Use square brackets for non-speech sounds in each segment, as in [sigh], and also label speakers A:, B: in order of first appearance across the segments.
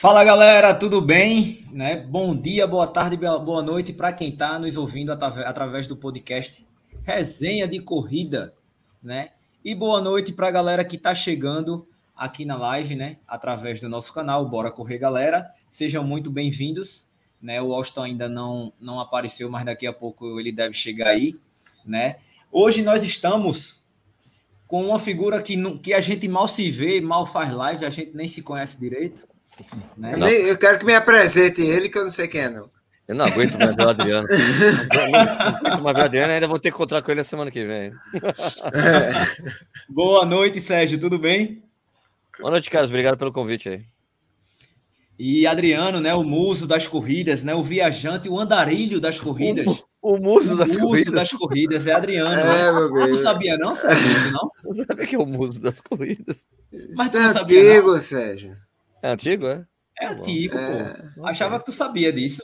A: Fala galera, tudo bem? Né? Bom dia, boa tarde, boa noite para quem está nos ouvindo através do podcast Resenha de Corrida, né? E boa noite para a galera que está chegando aqui na live, né? Através do nosso canal, Bora Correr Galera. Sejam muito bem-vindos. Né? O Austin ainda não, não apareceu, mas daqui a pouco ele deve chegar aí, né? Hoje nós estamos com uma figura que, que a gente mal se vê, mal faz live, a gente nem se conhece direito.
B: Né? Eu, eu, quero que me apresente ele, que eu não sei quem é, não.
C: Eu não aguento mais ver o Adriano. não [laughs] aguento mais ver o Adriano, ainda vou ter que encontrar com ele a semana que vem.
A: É. [laughs] Boa noite, Sérgio, tudo bem?
C: Boa noite, Carlos. Obrigado pelo convite aí.
A: E Adriano, né, o muso das corridas, né, o viajante, o andarilho das corridas.
C: O, o muso das o muso corridas.
A: das corridas é Adriano. É, né? meu Não sabia não, Sérgio, não? [laughs]
C: Não sabia que é o muso das corridas.
B: Mas Isso é antigo, não? Sérgio.
C: É antigo, é?
A: É antigo, é. pô. Achava que tu sabia disso.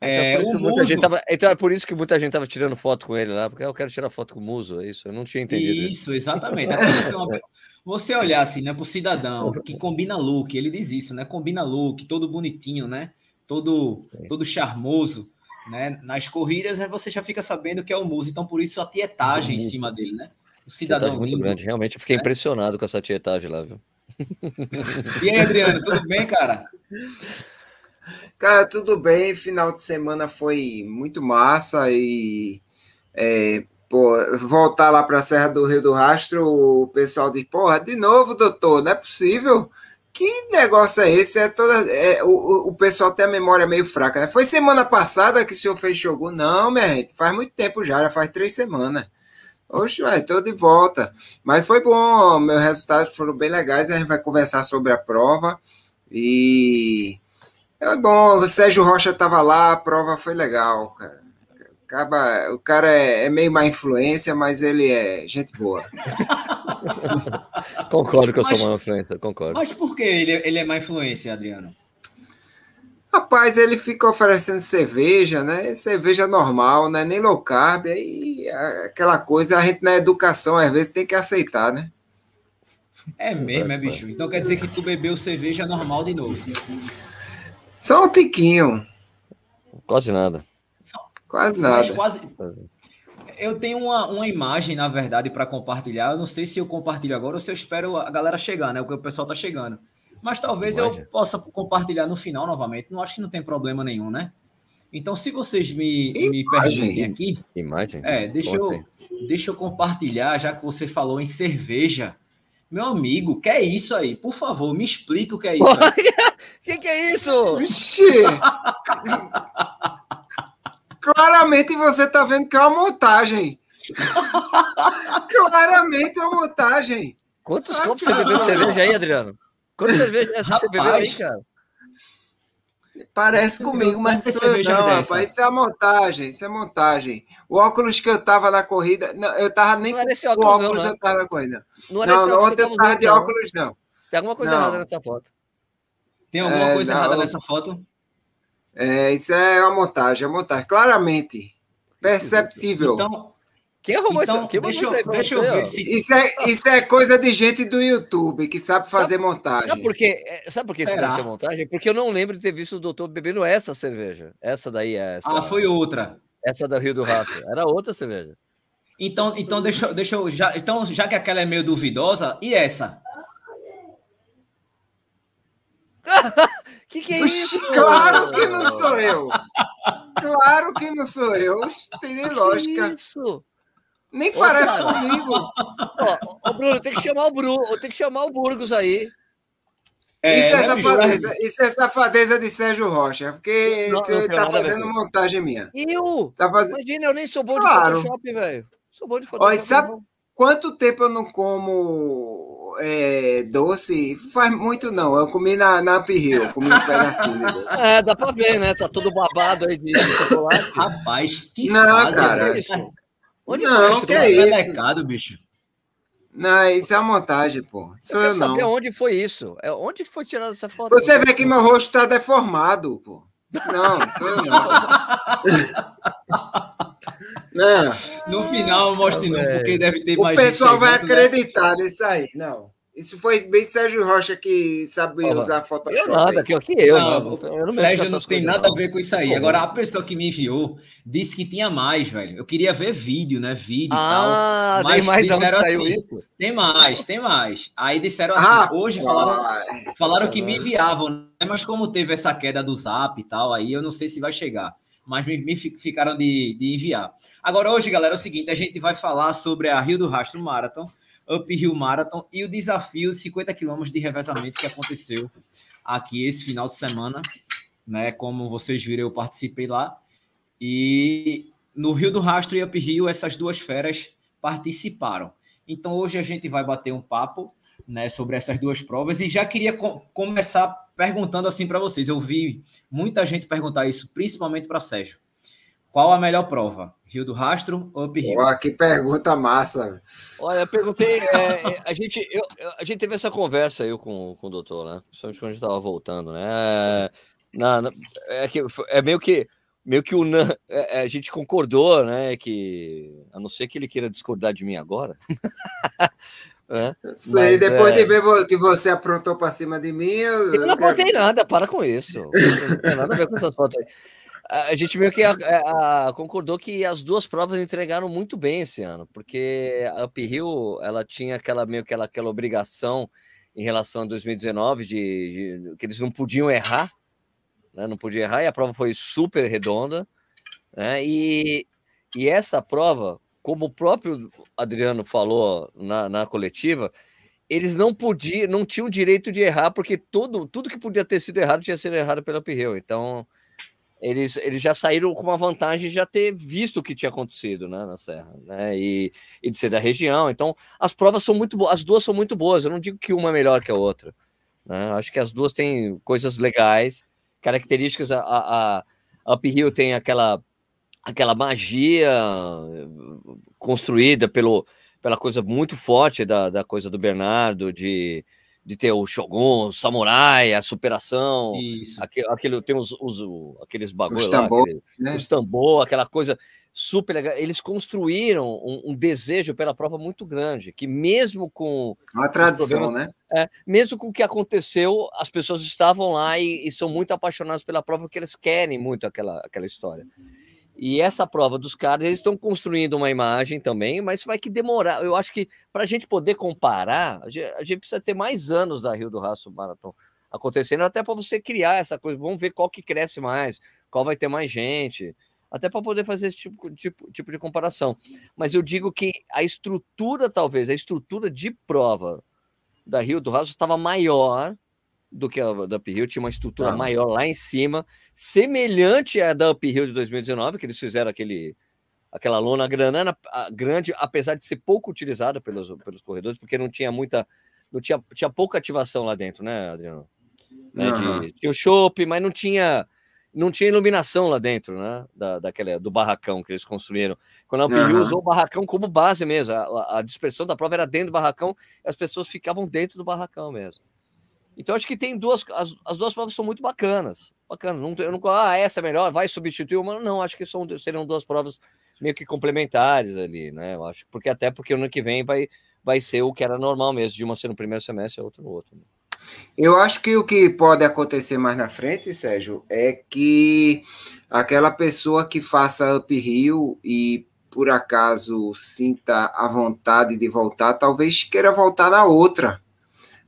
C: É, então, é, o muso... tava... então é por isso que muita gente tava tirando foto com ele lá, porque eu quero tirar foto com o muso, é isso? Eu não tinha entendido.
A: Isso, exatamente. [laughs] Você olhar assim, né, pro cidadão que combina look, ele diz isso, né? Combina look, todo bonitinho, né? Todo, todo charmoso, né? Nas corridas, aí você já fica sabendo que é o muso, então por isso a tietagem em cima dele, né?
C: O cidadão muito lindo. grande, realmente eu fiquei né? impressionado com essa tietagem lá, viu?
A: E aí, Adriano, tudo bem, cara?
B: Cara, tudo bem. Final de semana foi muito massa e é, Pô, voltar lá para a Serra do Rio do Rastro, o pessoal diz, porra, de novo, doutor, não é possível. Que negócio é esse? É toda, é, o, o pessoal tem a memória meio fraca, né? Foi semana passada que o senhor fez Shogun? Não, minha gente, faz muito tempo já, já faz três semanas. Oxe, vai, tô de volta. Mas foi bom, meus resultados foram bem legais, a gente vai conversar sobre a prova. E é bom, o Sérgio Rocha estava lá, a prova foi legal, cara. Acaba, o cara é, é, meio má influência, mas ele é gente boa. [laughs]
C: concordo que eu mas, sou má influência, concordo.
A: Mas por que ele, ele é má influência, Adriano?
B: Rapaz, ele fica oferecendo cerveja, né? Cerveja normal, né? Nem low carb, aí aquela coisa, a gente na educação às vezes tem que aceitar, né?
A: É mesmo, é bicho. Então quer dizer que tu bebeu cerveja normal de novo?
B: Só um tiquinho.
C: Quase nada.
B: Quase nada. Quase...
A: Eu tenho uma, uma imagem, na verdade, para compartilhar. Eu não sei se eu compartilho agora ou se eu espero a galera chegar, né? Porque o pessoal tá chegando. Mas talvez Imagem. eu possa compartilhar no final novamente. Não acho que não tem problema nenhum, né? Então, se vocês me, me permitem aqui.
C: Imagem.
A: É, deixa eu, deixa eu compartilhar, já que você falou em cerveja. Meu amigo, que é isso aí? Por favor, me explica o que é isso. O [laughs]
C: que, que é isso?
B: Vixe! [laughs] Claramente você tá vendo que é uma montagem. [laughs] Claramente é uma montagem.
C: Quantos ah, copos você bebeu de cerveja aí, Adriano? Quantas cervejas você bebeu aí, cara?
B: Parece comigo, mas não sou eu, não, rapaz. Isso é montagem, isso é montagem. O óculos que eu tava na corrida, não, eu tava nem
C: não
B: com o óculos, não, né? eu tava na corrida. Não, não, não ontem eu tava de óculos, não.
C: Tem alguma coisa errada nessa foto.
A: Tem alguma é, coisa errada nessa foto?
B: É, isso é uma montagem, é uma montagem, claramente. Perceptível. Então,
C: quem arrumou
A: então,
C: isso?
A: deixa, eu, deixa eu ver se...
B: Isso é, isso é coisa de gente do YouTube que sabe fazer
C: sabe,
B: montagem.
C: Sabe por quê? É, sabe por que isso deve ser montagem? Porque eu não lembro de ter visto o doutor bebendo essa cerveja. Essa daí é essa.
A: Ah, foi outra.
C: Essa da Rio do Rato. Era outra cerveja.
A: Então, então deixa, deixa eu. Já, então, já que aquela é meio duvidosa, e essa? [laughs]
C: que que é isso?
B: Claro que não sou eu. Claro que não sou eu. Tem nem lógica. Que isso? Nem Ô, parece cara. comigo.
C: Ó, ô, Bruno, tem que chamar o Bruno, tem que chamar o Burgos aí.
B: É, isso, é né, safadeza, isso é safadeza de Sérgio Rocha, porque não, você está fazendo montagem minha.
C: Eu? Tá faz... Imagina, eu nem sou bom de claro. Photoshop, velho. Sou bom de Photoshop.
B: Olha, sabe quanto tempo eu não como é, doce, faz muito não. Eu comi na, na Uphill, comi um pedacinho. Né? [laughs]
C: É, dá pra ver, né? Tá todo babado aí de chocolate.
A: Rapaz, que
B: Não, fase, cara.
A: Isso?
B: Onde não, que é isso?
A: Mercado, bicho?
B: Não, isso é uma montagem, pô. Sou eu, eu não. Saber
C: onde foi isso? É onde foi tirada essa foto?
B: Você vê que meu rosto tá deformado, pô. Não, sou eu não. [laughs]
A: não. No final, mostre não, porque deve ter
B: o
A: mais.
B: O pessoal vai né? acreditar nisso aí. Não. Isso foi bem Sérgio Rocha que sabe Olá. usar Photoshop.
C: Eu nada, que, que eu.
A: Não, não, eu não Sérgio não tem nada não. a ver com isso aí. Agora, a pessoa que me enviou disse que tinha mais, velho. Eu queria ver vídeo, né? Vídeo
C: ah, e tal. Mas tem mais disseram assim, isso?
A: Tem mais, tem mais. Aí disseram assim, ah, hoje falaram, falaram que me enviavam, né? mas como teve essa queda do zap e tal, aí eu não sei se vai chegar mas me, me ficaram de, de, enviar. Agora, hoje, galera, é o seguinte: a gente vai falar sobre a Rio do Rastro Marathon, Uphill Marathon e o desafio 50 quilômetros de revezamento que aconteceu aqui esse final de semana, né? Como vocês viram, eu participei lá. E no Rio do Rastro e Uphill, essas duas feras participaram. Então hoje a gente vai bater um papo, né, sobre essas duas provas e já queria co começar perguntando assim para vocês. Eu vi muita gente perguntar isso, principalmente para Sérgio. Qual a melhor prova? Rio do Rastro ou Uphill?
B: Pô, que pergunta massa.
C: Olha, eu perguntei. É, é, a, gente, eu, a gente teve essa conversa eu com, com o doutor, né? Principalmente quando a gente estava voltando, né? Na, na, é, que, é meio que. Meio que o é, é, a gente concordou, né? Que a não ser que ele queira discordar de mim agora, [laughs]
B: É, Sei, depois é... de ver que você aprontou para cima de mim. Eu,
C: eu não apontei nada, para com isso. Não tem nada a ver com essas fotos aí a gente meio que a, a, concordou que as duas provas entregaram muito bem esse ano, porque a Uphill ela tinha aquela meio que aquela, aquela obrigação em relação a 2019 de, de que eles não podiam errar, né? não podiam errar e a prova foi super redonda, né? E, e essa prova, como o próprio Adriano falou na, na coletiva, eles não podiam, não tinham direito de errar porque tudo, tudo que podia ter sido errado tinha sido errado pela Uphill. Então eles, eles já saíram com uma vantagem de já ter visto o que tinha acontecido né, na Serra, né? E, e de ser da região. Então, as provas são muito boas, as duas são muito boas. Eu não digo que uma é melhor que a outra. Né? Acho que as duas têm coisas legais, características. A, a, a Uphill tem aquela, aquela magia construída pelo, pela coisa muito forte da, da coisa do Bernardo, de de ter o Shogun, o Samurai, a superação, aquele, aquele, tem os, os aqueles bagulhos lá, tambor, aquele, né? os tambor, aquela coisa super legal. Eles construíram um, um, desejo pela prova muito grande, que mesmo com
B: a tradição, né?
C: É, mesmo com o que aconteceu, as pessoas estavam lá e, e, são muito apaixonadas pela prova porque eles querem muito aquela, aquela história. E essa prova dos caras, eles estão construindo uma imagem também, mas vai que demorar. Eu acho que para a gente poder comparar, a gente, precisa ter mais anos da Rio do Raço Marathon acontecendo, até para você criar essa coisa. Vamos ver qual que cresce mais, qual vai ter mais gente, até para poder fazer esse tipo, tipo, tipo de comparação. Mas eu digo que a estrutura, talvez, a estrutura de prova da Rio do Raço estava maior do que a da Uphill, tinha uma estrutura ah. maior lá em cima, semelhante à da Uphill de 2019, que eles fizeram aquele aquela lona granana, grande, apesar de ser pouco utilizada pelos, pelos corredores, porque não tinha muita, não tinha, tinha pouca ativação lá dentro, né, Adriano? Né, uhum. de, tinha o chopp, mas não tinha não tinha iluminação lá dentro, né? Da, daquela, do barracão que eles construíram. Quando a Uphill uhum. usou o barracão como base mesmo, a, a dispersão da prova era dentro do barracão, e as pessoas ficavam dentro do barracão mesmo. Então acho que tem duas, as, as duas provas são muito bacanas. Bacana. Não, eu não, ah, essa é melhor, vai substituir uma. Não, acho que são, seriam duas provas meio que complementares ali, né? Eu acho, porque até porque ano que vem vai, vai ser o que era normal mesmo, de uma ser no primeiro semestre e outra no outro. Né?
B: Eu acho que o que pode acontecer mais na frente, Sérgio, é que aquela pessoa que faça uphill e por acaso sinta a vontade de voltar, talvez queira voltar na outra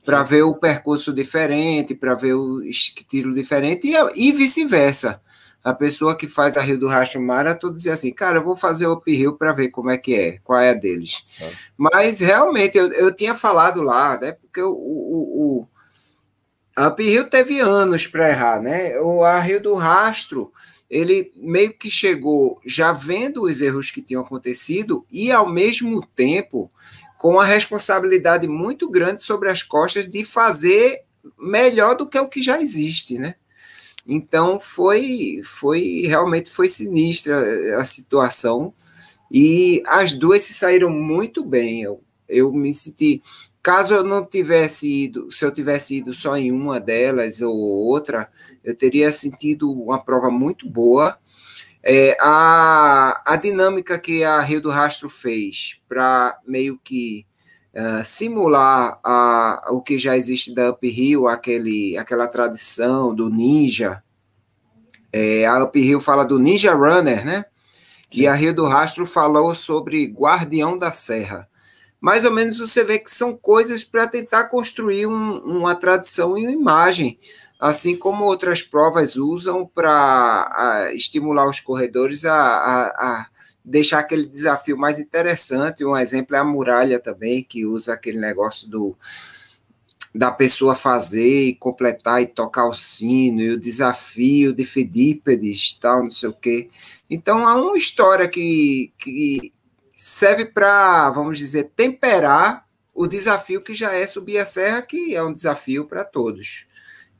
B: para ver o percurso diferente, para ver o estilo diferente e, e vice-versa. A pessoa que faz a Rio do Racho Marathon dizia assim, cara, eu vou fazer o uphill para ver como é que é, qual é a deles. É. Mas realmente eu, eu tinha falado lá, né? Porque o, o, o a uphill teve anos para errar, né? O a Rio do Rastro ele meio que chegou já vendo os erros que tinham acontecido e ao mesmo tempo com uma responsabilidade muito grande sobre as costas de fazer melhor do que o que já existe, né? Então foi, foi realmente foi sinistra a situação e as duas se saíram muito bem. Eu, eu me senti, caso eu não tivesse ido, se eu tivesse ido só em uma delas ou outra, eu teria sentido uma prova muito boa é, a, a dinâmica que a Rio do Rastro fez para meio que uh, simular a, o que já existe da Uphill, aquele, aquela tradição do ninja. É, a Uphill fala do Ninja Runner, né? Sim. E a Rio do Rastro falou sobre Guardião da Serra. Mais ou menos você vê que são coisas para tentar construir um, uma tradição e uma imagem, assim como outras provas usam para estimular os corredores a, a, a deixar aquele desafio mais interessante. Um exemplo é a muralha também, que usa aquele negócio do da pessoa fazer e completar e tocar o sino, e o desafio de Fedípedes, tal, não sei o quê. Então, há uma história que, que serve para, vamos dizer, temperar o desafio que já é subir a serra, que é um desafio para todos.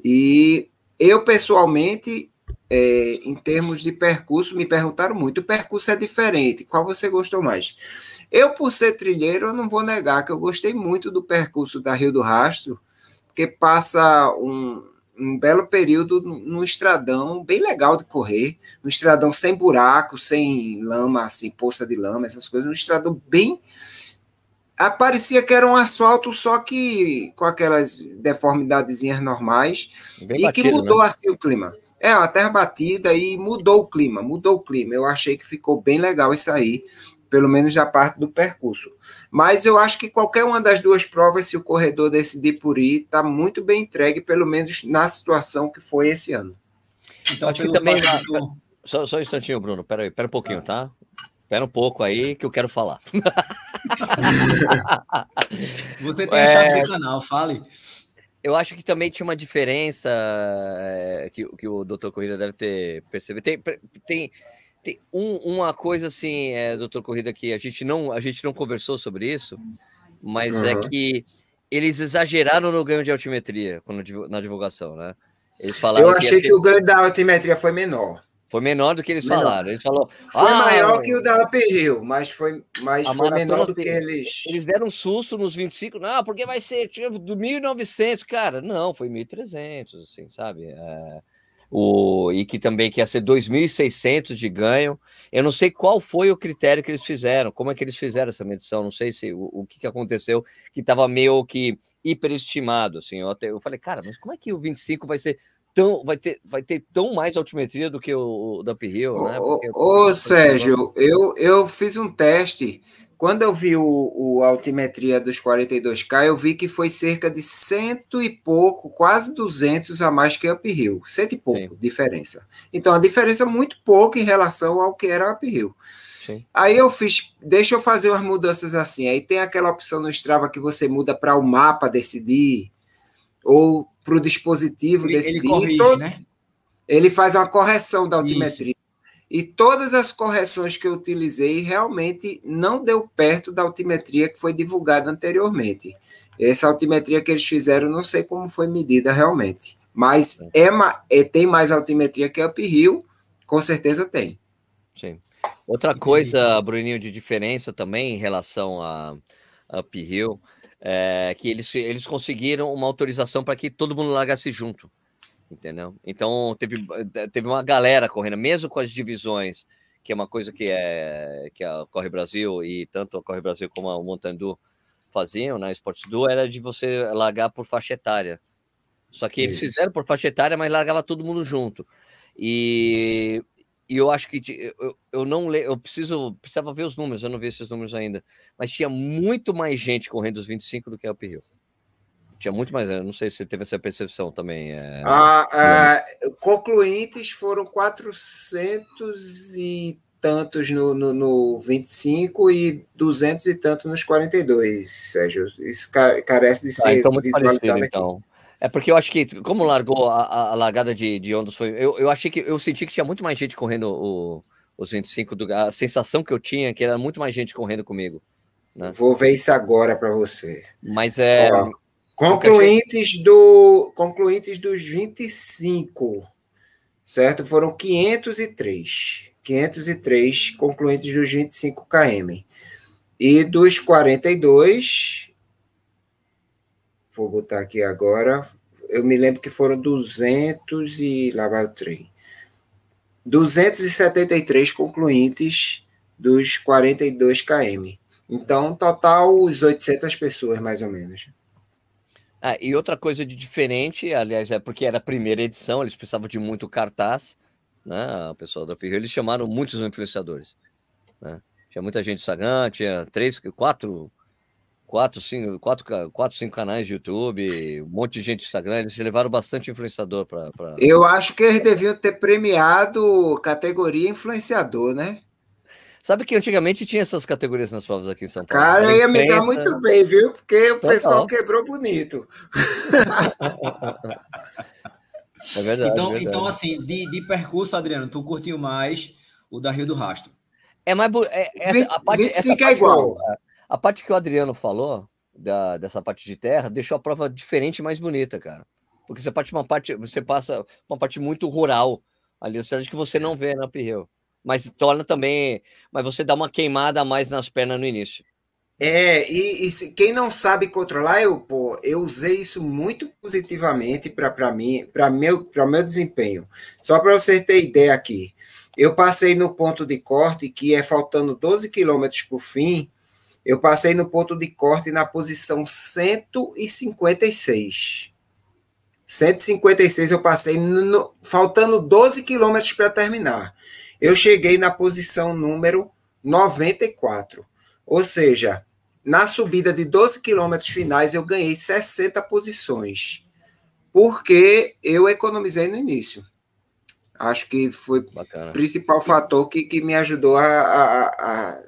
B: E eu, pessoalmente, é, em termos de percurso, me perguntaram muito: o percurso é diferente, qual você gostou mais? Eu, por ser trilheiro, eu não vou negar que eu gostei muito do percurso da Rio do Rastro, porque passa um, um belo período no, estradão, bem legal de correr, um estradão sem buraco, sem lama, assim, poça de lama, essas coisas, um estradão bem. Parecia que era um asfalto, só que com aquelas deformidadezinhas normais, bem e batido, que mudou né? assim o clima. É, uma terra batida e mudou o clima, mudou o clima. Eu achei que ficou bem legal isso aí, pelo menos da parte do percurso. Mas eu acho que qualquer uma das duas provas, se o corredor decidir por ir, está muito bem entregue, pelo menos na situação que foi esse ano.
C: Então, acho que também. Do... Só, só um instantinho, Bruno, pera aí, pera um pouquinho, tá? Espera um pouco aí que eu quero falar. [laughs]
A: Você tem a chave é... do canal, fale.
C: Eu acho que também tinha uma diferença é, que, que o doutor Corrida deve ter percebido. Tem, tem, tem um, uma coisa assim, é, doutor Corrida, que a gente não, a gente não conversou sobre isso, mas uhum. é que eles exageraram no ganho de altimetria quando, na divulgação, né?
B: Eles falaram Eu achei que, que o ganho da altimetria foi menor.
C: Foi menor do que eles menor. falaram. Eles falou,
B: foi ah, maior que o da Uphill, mas foi, mas foi menor do que eles.
C: Eles deram um susto nos 25, não, porque vai ser tipo, do 1.900, cara. Não, foi 1.300, assim, sabe? É, o, e que também que ia ser 2.600 de ganho. Eu não sei qual foi o critério que eles fizeram, como é que eles fizeram essa medição, não sei se o, o que, que aconteceu, que estava meio que hiperestimado, assim. Eu, até, eu falei, cara, mas como é que o 25 vai ser tão, vai ter, vai ter tão mais altimetria do que o, o da Uphill, né?
B: Porque, ô, ô Sérgio, eu, eu fiz um teste. Quando eu vi o, o altimetria dos 42K, eu vi que foi cerca de cento e pouco, quase 200 a mais que a Uphill. Cento e pouco Sim. diferença. Então, a diferença é muito pouco em relação ao que era a Uphill. Sim. Aí eu fiz, deixa eu fazer umas mudanças assim. Aí tem aquela opção no Strava que você muda para o mapa decidir, ou para o dispositivo ele, decidir. Ele, corrige, todo, né? ele faz uma correção da altimetria. Isso. E todas as correções que eu utilizei realmente não deu perto da altimetria que foi divulgada anteriormente. Essa altimetria que eles fizeram, não sei como foi medida realmente. Mas é, é tem mais altimetria que Uphill, com certeza tem.
C: Sim. Outra coisa, Bruninho, de diferença também em relação a Uphill, é, que eles, eles conseguiram uma autorização para que todo mundo largasse junto, entendeu? Então teve, teve uma galera correndo, mesmo com as divisões, que é uma coisa que é que a Corre Brasil e tanto a Corre Brasil como a Montandu faziam, né? Esportes Du era de você largar por faixa etária. Só que eles Isso. fizeram por faixa etária, mas largava todo mundo junto. E e eu acho que eu, eu não le, eu preciso precisava ver os números, eu não vi esses números ainda, mas tinha muito mais gente correndo os 25 do que Uphill. Tinha muito mais, eu não sei se teve essa percepção também. É...
B: Ah, ah, concluintes foram 400 e tantos no, no, no 25 e 200 e tanto nos 42, Sérgio. Isso carece de tá, ser
C: então muito parecido, então. É porque eu acho que, como largou a, a largada de, de ondas, foi. Eu, eu achei que eu senti que tinha muito mais gente correndo o, os 25 do. A sensação que eu tinha é que era muito mais gente correndo comigo. Né?
B: Vou ver isso agora para você.
C: Mas é. Ó,
B: concluintes, do, concluintes dos 25, certo? Foram 503. 503 concluintes dos 25 km. E dos 42, vou botar aqui agora, eu me lembro que foram 200 e lá vai o trem. 273 concluintes dos 42 km. Então, total, os 800 pessoas, mais ou menos.
C: Ah, e outra coisa de diferente, aliás, é porque era a primeira edição, eles precisavam de muito cartaz, né? O pessoal da Pirro, eles chamaram muitos influenciadores. Né? Tinha muita gente Instagram, tinha três, quatro, quatro, cinco, quatro, quatro, cinco canais de YouTube, um monte de gente no Instagram, eles levaram bastante influenciador para. Pra...
B: Eu acho que eles deviam ter premiado categoria influenciador, né?
C: Sabe que antigamente tinha essas categorias nas provas aqui em São Paulo?
B: Cara, ia me dar muito bem, viu? Porque o pessoal quebrou bonito. [laughs]
A: é verdade, então, é verdade. então, assim, de, de percurso, Adriano, tu curtiu mais o da Rio do Rastro?
C: É mais. É, essa, a parte, 25 essa é igual. Que, a parte que o Adriano falou, da, dessa parte de terra, deixou a prova diferente e mais bonita, cara. Porque você parte uma parte, você passa uma parte muito rural ali, ou seja, que você não vê na Pirreu mas torna também. Mas você dá uma queimada a mais nas pernas no início.
B: É, e, e se, quem não sabe controlar, eu, pô, eu usei isso muito positivamente para mim, para meu, meu desempenho. Só para você ter ideia aqui, eu passei no ponto de corte, que é faltando 12 quilômetros por fim, eu passei no ponto de corte na posição 156. 156 eu passei, no, faltando 12 quilômetros para terminar eu cheguei na posição número 94. Ou seja, na subida de 12 quilômetros finais, eu ganhei 60 posições, porque eu economizei no início. Acho que foi o principal fator que, que me ajudou a, a, a,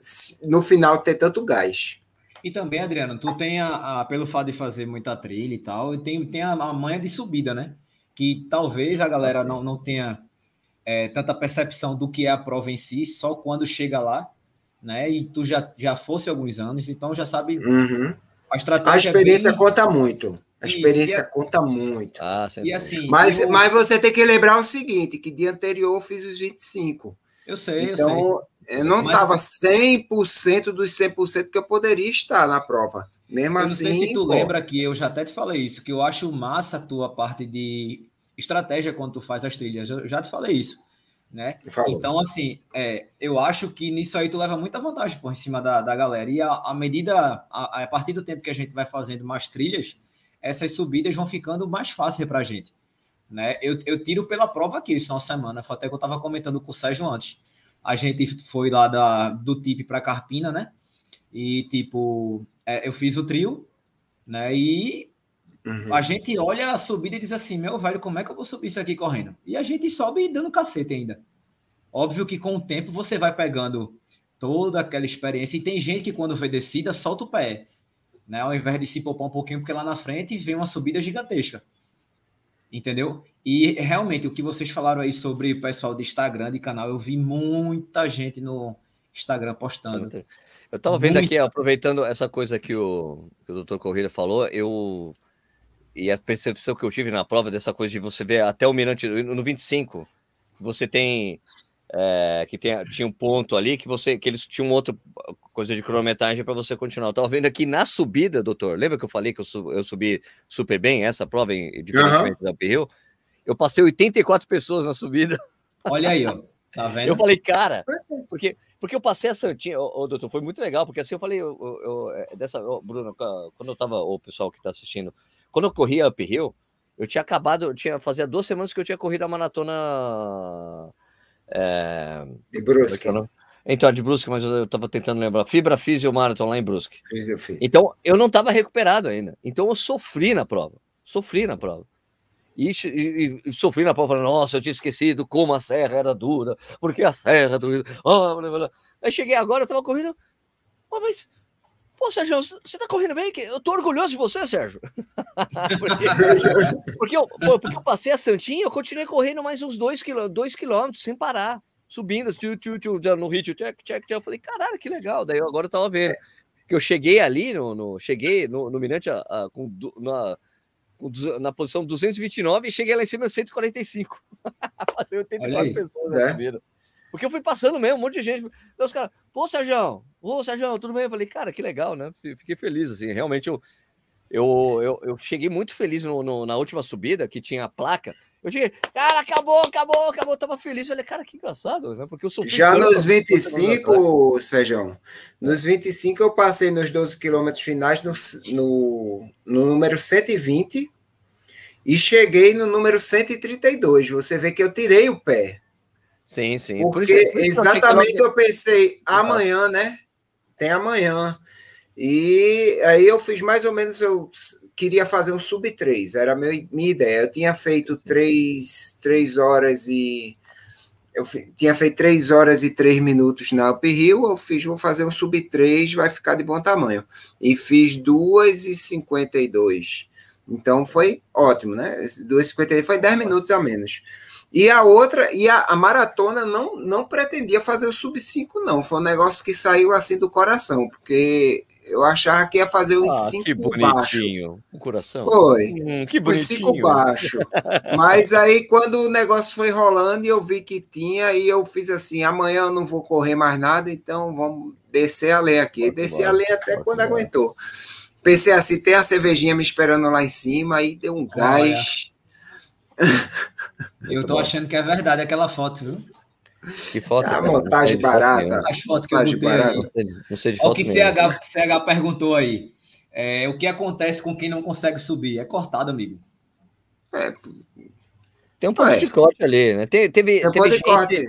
B: no final, ter tanto gás.
A: E também, Adriano, tu tem, a, a, pelo fato de fazer muita trilha e tal, tem, tem a, a manha de subida, né? Que talvez a galera não, não tenha é, tanta percepção do que é a prova em si, só quando chega lá, né? E tu já, já fosse alguns anos, então já sabe
B: uhum. a estratégia. A experiência bem... conta muito. A Isso, experiência é... conta muito.
A: Ah, e assim,
B: mas, eu... mas você tem que lembrar o seguinte, que dia anterior eu fiz os 25.
A: Eu sei,
B: então,
A: eu
B: sei. Eu não estava mas... 100% dos 100% que eu poderia estar na prova. Mesmo
A: eu
B: assim.
A: Não sei se tu pô... lembra que eu já até te falei isso, que eu acho massa a tua parte de estratégia quando tu faz as trilhas. Eu já te falei isso, né? Então, assim, é, eu acho que nisso aí tu leva muita vantagem por em cima da, da galera. E a, a medida, a, a, partir do tempo que a gente vai fazendo mais trilhas, essas subidas vão ficando mais fáceis para a gente. Né? Eu, eu tiro pela prova aqui, isso uma semana. Foi até que eu estava comentando com o Sérgio antes. A gente foi lá da, do TIP para Carpina, né? E, tipo, é, eu fiz o trio, né? E Uhum. A gente olha a subida e diz assim: meu velho, como é que eu vou subir isso aqui correndo? E a gente sobe dando cacete ainda. Óbvio que com o tempo você vai pegando toda aquela experiência. E tem gente que quando vê descida solta o pé, né? Ao invés de se poupar um pouquinho, porque lá na frente vem uma subida gigantesca. Entendeu? E realmente o que vocês falaram aí sobre o pessoal de Instagram, de canal, eu vi muita gente no Instagram postando.
C: Eu estava vendo Muito... aqui, aproveitando essa coisa que o, que o Dr. Corrida falou, eu e a percepção que eu tive na prova dessa coisa de você ver até o Mirante no 25, você tem é, que tem, tinha um ponto ali que você que eles tinham outra coisa de cronometragem para você continuar. Eu tava vendo aqui na subida, doutor. Lembra que eu falei que eu, eu subi super bem essa prova, em, diferentemente uhum. da Pirril? Eu passei 84 pessoas na subida.
A: Olha aí, ó. Tá [laughs] vendo?
C: Eu falei, cara, é. porque, porque eu passei a Santinha, ô, ô, doutor, foi muito legal, porque assim eu falei, eu, eu, eu é, dessa, Bruno, quando eu tava, o pessoal que tá assistindo, quando eu corria uphill, eu tinha acabado, eu tinha fazia duas semanas que eu tinha corrido a maratona
B: é, de Brusque. É
C: então, de Brusque, mas eu estava tentando lembrar. Fibra Physio Marathon lá em Brusque. Então, eu não estava recuperado ainda. Então, eu sofri na prova. Sofri na prova. E, e, e, sofri na prova, falando, nossa, eu tinha esquecido como a serra era dura, porque a serra doía. Oh, Aí cheguei agora, eu estava correndo, oh, mas Pô, Sérgio, você tá correndo bem? Eu tô orgulhoso de você, Sérgio. porque, [laughs] porque, eu, pô, porque eu passei a Santinha, eu continuei correndo mais uns dois, quilô, dois quilômetros sem parar. Subindo, tchu, tchu, tchu, no ritmo, check, check, check. Eu falei, caralho, que legal. Daí eu, agora eu tava vendo. Que eu cheguei ali, no, no cheguei no, no Mirante a, a, com, na, com, na posição 229 e cheguei lá em cima 145. [laughs] Passei 84 pessoas na é. vida. Porque eu fui passando mesmo, um monte de gente. Então, os caras, pô, Sérgio, ô, Sérgio, tudo bem? Eu falei, cara, que legal, né? Fiquei feliz, assim, realmente eu, eu, eu, eu cheguei muito feliz no, no, na última subida, que tinha a placa, Eu tinha, cara, acabou, acabou, acabou. Eu tava feliz. Eu falei, cara, que engraçado, né? Porque eu sou
B: Já nos 25, Sejão, nos 25 eu passei nos 12 quilômetros finais no, no, no número 120 e cheguei no número 132. Você vê que eu tirei o pé.
C: Sim, sim.
B: Porque por isso, por isso exatamente eu, eu pensei, amanhã, né? Tem amanhã. E aí eu fiz mais ou menos, eu queria fazer um sub 3, era a minha, minha ideia. Eu tinha feito 3, 3 horas e. Eu tinha feito 3 horas e 3 minutos na Up Hill, eu fiz, vou fazer um sub 3, vai ficar de bom tamanho. E fiz 2 e 52. Então foi ótimo, né? 2,52 foi 10 minutos a menos. E a outra, e a, a, maratona não, não pretendia fazer o sub 5, não. Foi um negócio que saiu assim do coração, porque eu achava que ia fazer uns 5 ah, que
C: bonitinho. Baixo. O coração.
B: Foi. Hum, que bonitinho. Os 5 baixo. Mas aí, quando o negócio foi rolando e eu vi que tinha, e eu fiz assim: amanhã eu não vou correr mais nada, então vamos descer a lei aqui. Descer a lei até quando aguentou. Pensei assim: tem a cervejinha me esperando lá em cima, aí deu um gás. [laughs]
A: Eu tô achando que é verdade aquela foto, viu?
C: Que foto?
B: A montagem barata.
A: As fotos que eu botei barata. aí. Não sei de foto o que CH, CH perguntou aí. É, o que acontece com quem não consegue subir? É cortado, amigo.
C: É. Tem um ponto é. de corte ali, né? Teve, teve, teve, gente,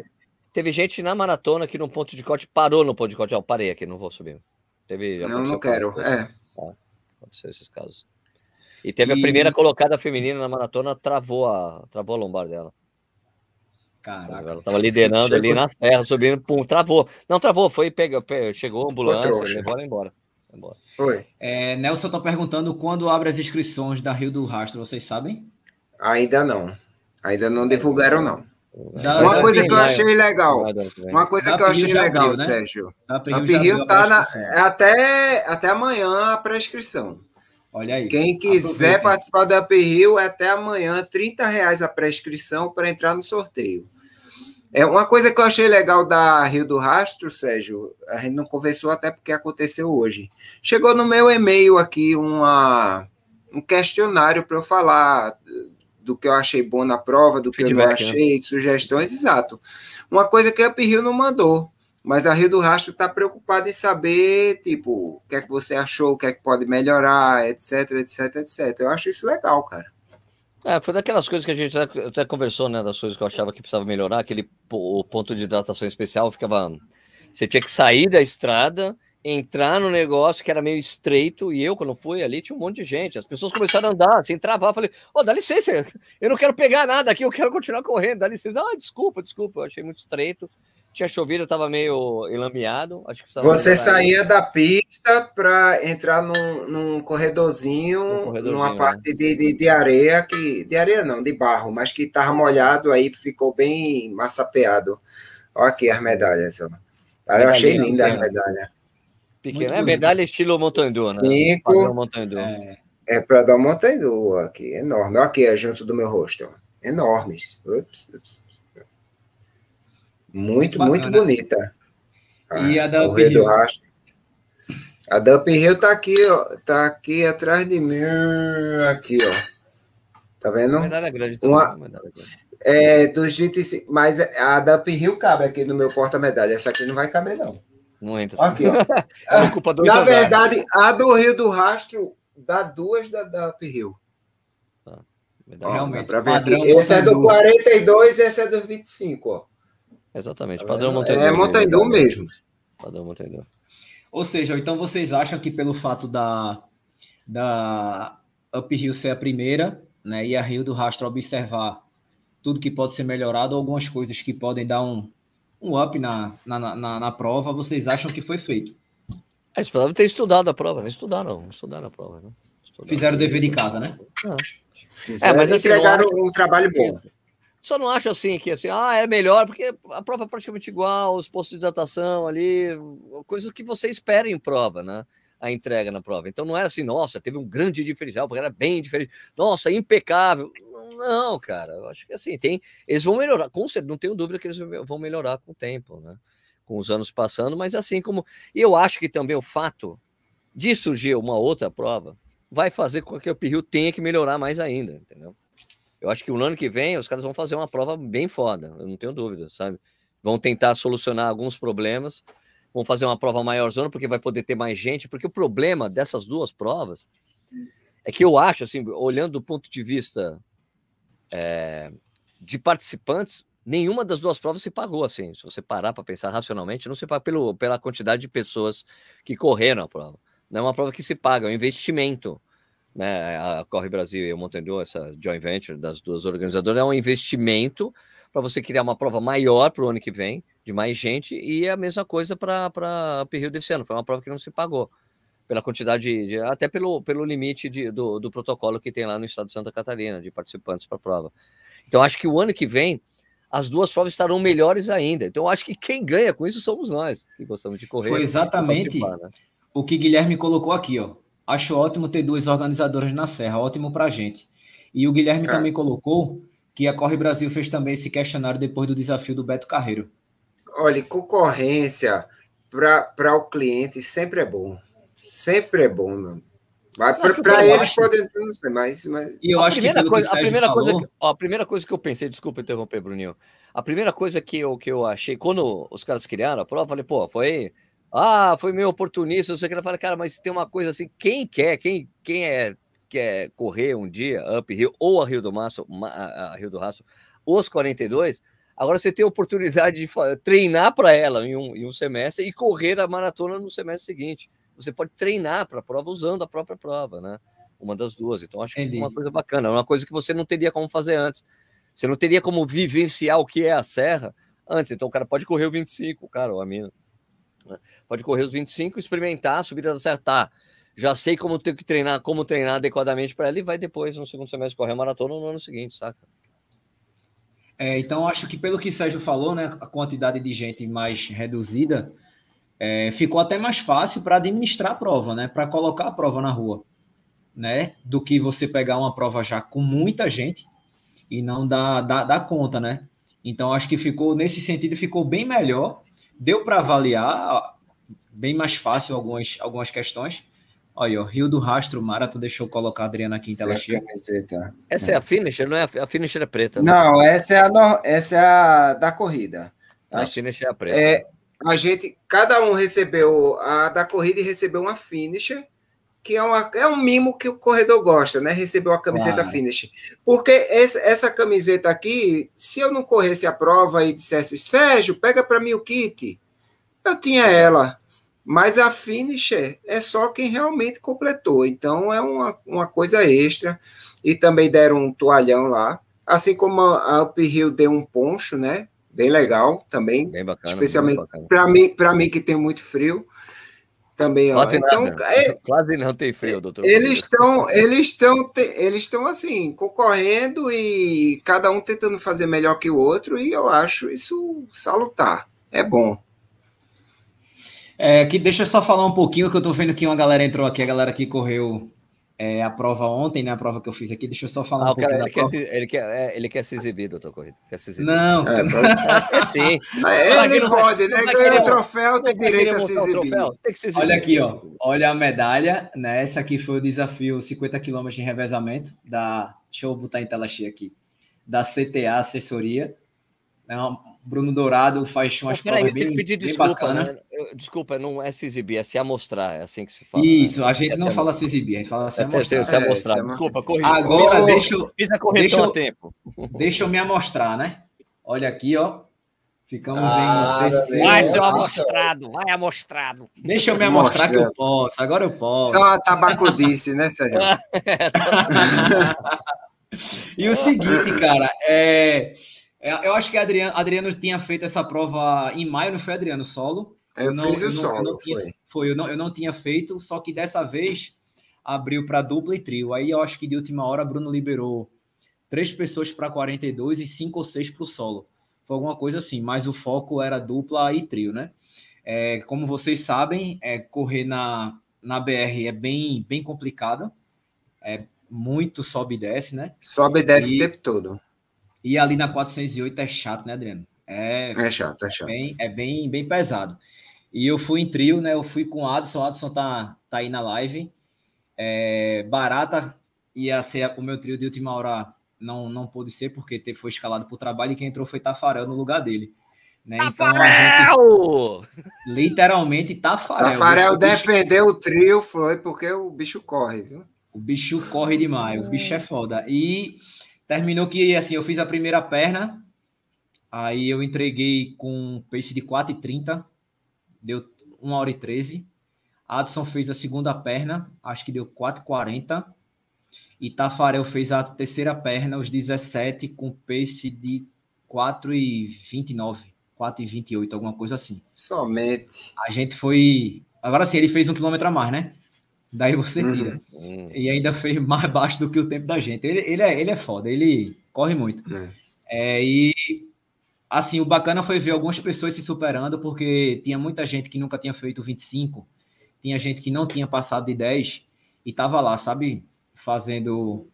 C: teve gente na maratona que no ponto de corte parou no ponto de corte. Eu parei aqui, não vou subir. Teve,
B: não, não quero. É. Ah,
C: pode ser esses casos. E teve e... a primeira colocada feminina na maratona, travou a, travou a lombar dela.
A: Caraca.
C: Ela tava liderando chegou... ali na serra, subindo, pum, travou. Não travou, foi, pega, chegou a ambulância, levou ela embora. embora.
A: Oi. É, Nelson tá perguntando quando abre as inscrições da Rio do Rastro, vocês sabem?
B: Ainda não. Ainda não divulgaram, não. Da, uma coisa que eu achei legal. Uma coisa que eu achei legal, abriu, né? Sérgio. A Rio tá na, até, até amanhã a prescrição.
A: Olha aí.
B: Quem quiser Aproveita. participar da Up Rio, é até amanhã, 30 reais a pré-inscrição para entrar no sorteio. É uma coisa que eu achei legal da Rio do Rastro, Sérgio, a gente não conversou até porque aconteceu hoje. Chegou no meu e-mail aqui uma, um questionário para eu falar do que eu achei bom na prova, do que Feedback, eu não achei, né? sugestões, exato. Uma coisa que a Up Rio não mandou. Mas a Rio do Rastro está preocupada em saber, tipo, o que é que você achou, o que é que pode melhorar, etc, etc, etc. Eu acho isso legal, cara.
C: É, foi daquelas coisas que a gente até, conversou, né? Das coisas que eu achava que precisava melhorar. Aquele o ponto de hidratação especial ficava. Você tinha que sair da estrada, entrar no negócio que era meio estreito. E eu, quando fui ali, tinha um monte de gente. As pessoas começaram a andar, assim, travar. Falei, ô, oh, dá licença, eu não quero pegar nada aqui, eu quero continuar correndo. Dá licença. Ah, desculpa, desculpa, eu achei muito estreito tinha chovido, estava meio enlameado. Acho que
B: Você saía da pista para entrar num, num corredorzinho, um corredorzinho, numa né? parte de, de, de, areia, que de areia não, de barro, mas que estava molhado, aí ficou bem massapeado. Olha aqui as medalhas. Ó. Cara, eu achei linda as medalhas.
C: Pequena, é medalha estilo Montandu,
B: né? Cinco. É, é para dar um Montandu aqui, enorme. Olha aqui, é junto do meu rosto. Enormes. Ups, ups. Muito, Bacana. muito bonita.
A: E a da Up Hill?
B: A da Up Hill tá aqui, ó. Tá aqui atrás de mim. Aqui, ó. Tá vendo?
C: Medalha grande também. Uma, medalha
B: grande. É, dos 25. Mas a da Up Hill cabe aqui no meu porta-medalha. Essa aqui não vai caber, não.
C: Não entra.
B: Aqui, ó. [laughs] é, Na verdade, a do Rio do Rastro dá duas da, da Up Hill.
A: Tá. Realmente.
B: Esse é do 42 e esse é do 25, ó.
C: Exatamente, tá padrão Montenegro.
B: É Montenegro mesmo.
C: Padrão Montenegro.
A: Ou seja, então vocês acham que pelo fato da, da Up Hill ser a primeira, né, e a Rio do Rastro observar tudo que pode ser melhorado, algumas coisas que podem dar um, um up na, na, na, na prova, vocês acham que foi feito?
C: É, eles precisavam ter estudado a prova, não estudaram, estudaram a prova. Né?
A: Estudaram Fizeram o dever de casa, né?
B: Ah. É, mas assim, entregaram um trabalho bom.
C: Só não acho assim que assim, ah, é melhor, porque a prova é praticamente igual, os postos de hidratação ali, coisas que você espera em prova, né? A entrega na prova. Então não era assim, nossa, teve um grande diferencial, porque era bem diferente. Nossa, impecável. Não, cara, eu acho que assim, tem. Eles vão melhorar, com certeza, não tenho dúvida que eles vão melhorar com o tempo, né? Com os anos passando, mas assim como. E eu acho que também o fato de surgir uma outra prova vai fazer com que o Pirril tenha que melhorar mais ainda, entendeu? Eu acho que o ano que vem os caras vão fazer uma prova bem foda, eu não tenho dúvida, sabe? Vão tentar solucionar alguns problemas, vão fazer uma prova maior zona, porque vai poder ter mais gente, porque o problema dessas duas provas é que eu acho, assim, olhando do ponto de vista é, de participantes, nenhuma das duas provas se pagou, assim, se você parar para pensar racionalmente, não se paga pelo, pela quantidade de pessoas que correram a prova. Não é uma prova que se paga, é um investimento né, a Corre Brasil e o Montenegro, essa joint venture das duas organizadoras, é um investimento para você criar uma prova maior para o ano que vem, de mais gente, e é a mesma coisa para a Rio desse ano. Foi uma prova que não se pagou, pela quantidade, de, até pelo, pelo limite de, do, do protocolo que tem lá no estado de Santa Catarina, de participantes para a prova. Então, acho que o ano que vem as duas provas estarão melhores ainda. Então, acho que quem ganha com isso somos nós, que gostamos de correr.
A: Foi exatamente né? o que Guilherme colocou aqui, ó acho ótimo ter duas organizadoras na Serra, ótimo para a gente. E o Guilherme é. também colocou que a Corre Brasil fez também esse questionário depois do desafio do Beto Carreiro.
B: Olha, concorrência para o cliente sempre é bom. Sempre é bom, meu. Para eles acho... podem não sei, mas, mas...
C: E eu a acho que coisa, a primeira falou... coisa que, ó, a primeira coisa que eu pensei, desculpa interromper, Bruninho. A primeira coisa que eu, que eu achei, quando os caras criaram a prova, eu falei, pô, foi ah, foi meio oportunista, não sei o que. Ela fala, cara, mas tem uma coisa assim, quem quer, quem, quem é, quer correr um dia, Up Rio, ou a Rio do Maço, a Rio do Raço, os 42, agora você tem a oportunidade de treinar para ela em um, em um semestre e correr a maratona no semestre seguinte. Você pode treinar para a prova usando a própria prova, né? Uma das duas. Então, acho que é uma coisa bacana, é uma coisa que você não teria como fazer antes. Você não teria como vivenciar o que é a serra antes. Então, o cara pode correr o 25, cara, ou a mina. Né? Pode correr os 25, experimentar, subir da acertar. Já sei como ter que treinar, como treinar adequadamente para ela e vai depois, no segundo semestre, correr a maratona no ano seguinte, saca?
A: É, então, acho que pelo que o Sérgio falou, né, a quantidade de gente mais reduzida, é, ficou até mais fácil para administrar a prova, né, para colocar a prova na rua, né, do que você pegar uma prova já com muita gente e não dar, dar, dar conta, né. Então, acho que ficou, nesse sentido, ficou bem melhor deu para avaliar bem mais fácil algumas, algumas questões. Olha, o Rio do Rastro, Mara, tu deixou colocar a Adriana aqui em tela cheia.
C: Essa é a finisher, não é? A finisher é preta.
B: Né? Não, essa é a, no... essa é a da corrida.
C: A, a finisher é a preta.
B: É, a gente, cada um recebeu a da corrida e recebeu uma finisher, que é, uma, é um mimo que o corredor gosta, né? Recebeu a camiseta ah. finish. Porque esse, essa camiseta aqui, se eu não corresse a prova e dissesse, Sérgio, pega para mim o kit, eu tinha ela. Mas a finisher é só quem realmente completou. Então é uma, uma coisa extra. E também deram um toalhão lá. Assim como a Up Hill deu um poncho, né? Bem legal também. Bem bacana. Especialmente para mim, para mim que tem muito frio também. Quase ó. Então,
C: é, [laughs] quase não tem frio, doutor.
B: Eles estão, eles estão, eles estão assim concorrendo e cada um tentando fazer melhor que o outro e eu acho isso salutar. É bom.
A: É, que deixa eu só falar um pouquinho que eu tô vendo que uma galera entrou aqui, a galera que correu é, a prova ontem, né? A prova que eu fiz aqui. Deixa eu só falar ah, um pouquinho
C: cara,
A: ele, quer
C: se, ele, quer, é, ele quer se exibir, doutor Corrida. Quer se exibir.
A: Não,
B: é, [laughs] é, sim. Ele não pode, né? Ganha o troféu, tem direito a se exibir. se
A: exibir. Olha aqui, ó. Olha a medalha, né? Esse aqui foi o desafio 50 km de revezamento da. Deixa eu botar em tela cheia aqui. Da CTA Assessoria. É uma, Bruno Dourado faz umas provas aí, bem, pedir bem desculpa, bacana. Né?
C: Eu, desculpa, não é se exibir, é se amostrar, é assim que se fala.
A: Isso, né? a gente é não fala se exibir, a gente fala se amostrar.
C: Se, amostrar. É, desculpa, corrija.
A: Agora, deixa eu...
C: Fiz a correção deixa, a tempo.
A: Deixa eu me amostrar, né? Olha aqui, ó. Ficamos ah, em
C: terceiro. Vai, seu amostrado, vai amostrado.
A: Deixa eu me amostrar que eu posso, agora eu posso.
B: Só a tabacudice, né, Sérgio? [laughs] [laughs]
A: e o seguinte, cara, é... É, eu acho que Adriano, Adriano tinha feito essa prova em maio, não foi Adriano solo?
B: Eu, não, fiz o solo,
A: não tinha, foi. foi. eu, não, eu não tinha feito, só que dessa vez abriu para dupla e trio. Aí eu acho que de última hora Bruno liberou três pessoas para 42 e cinco ou seis para o solo. Foi alguma coisa assim, mas o foco era dupla e trio, né? É, como vocês sabem, é, correr na, na BR é bem, bem complicado. É muito sobe e desce, né?
B: Sobe e desce e, o tempo todo.
A: E ali na 408 é chato, né, Adriano?
B: É, é chato, é chato.
A: Bem, é bem, bem pesado. E eu fui em trio, né? Eu fui com o Adson, o Adson tá, tá aí na live. É, barata ia ser o meu trio de última hora não, não pôde ser porque foi escalado para o trabalho e quem entrou foi Tafarel no lugar dele. Né? Então a gente literalmente Tafarel.
B: Tafarel defendeu o trio, foi porque o bicho corre, viu?
A: O bicho corre demais, o bicho é foda. E terminou que assim, eu fiz a primeira perna, aí eu entreguei com um pace de 4,30, deu 1 hora e 13. Adson fez a segunda perna, acho que deu 4,40. E Tafarel fez a terceira perna, os 17, com pace de 4,29. 4 e 28, alguma coisa assim.
B: Somente.
A: A gente foi. Agora sim, ele fez um quilômetro a mais, né? Daí você uhum. tira. Uhum. E ainda fez mais [laughs] baixo do que o tempo da gente. Ele, ele, é, ele é foda, ele corre muito. É. É, e assim, o bacana foi ver algumas pessoas se superando, porque tinha muita gente que nunca tinha feito 25, tinha gente que não tinha passado de 10 e tava lá, sabe? Fazendo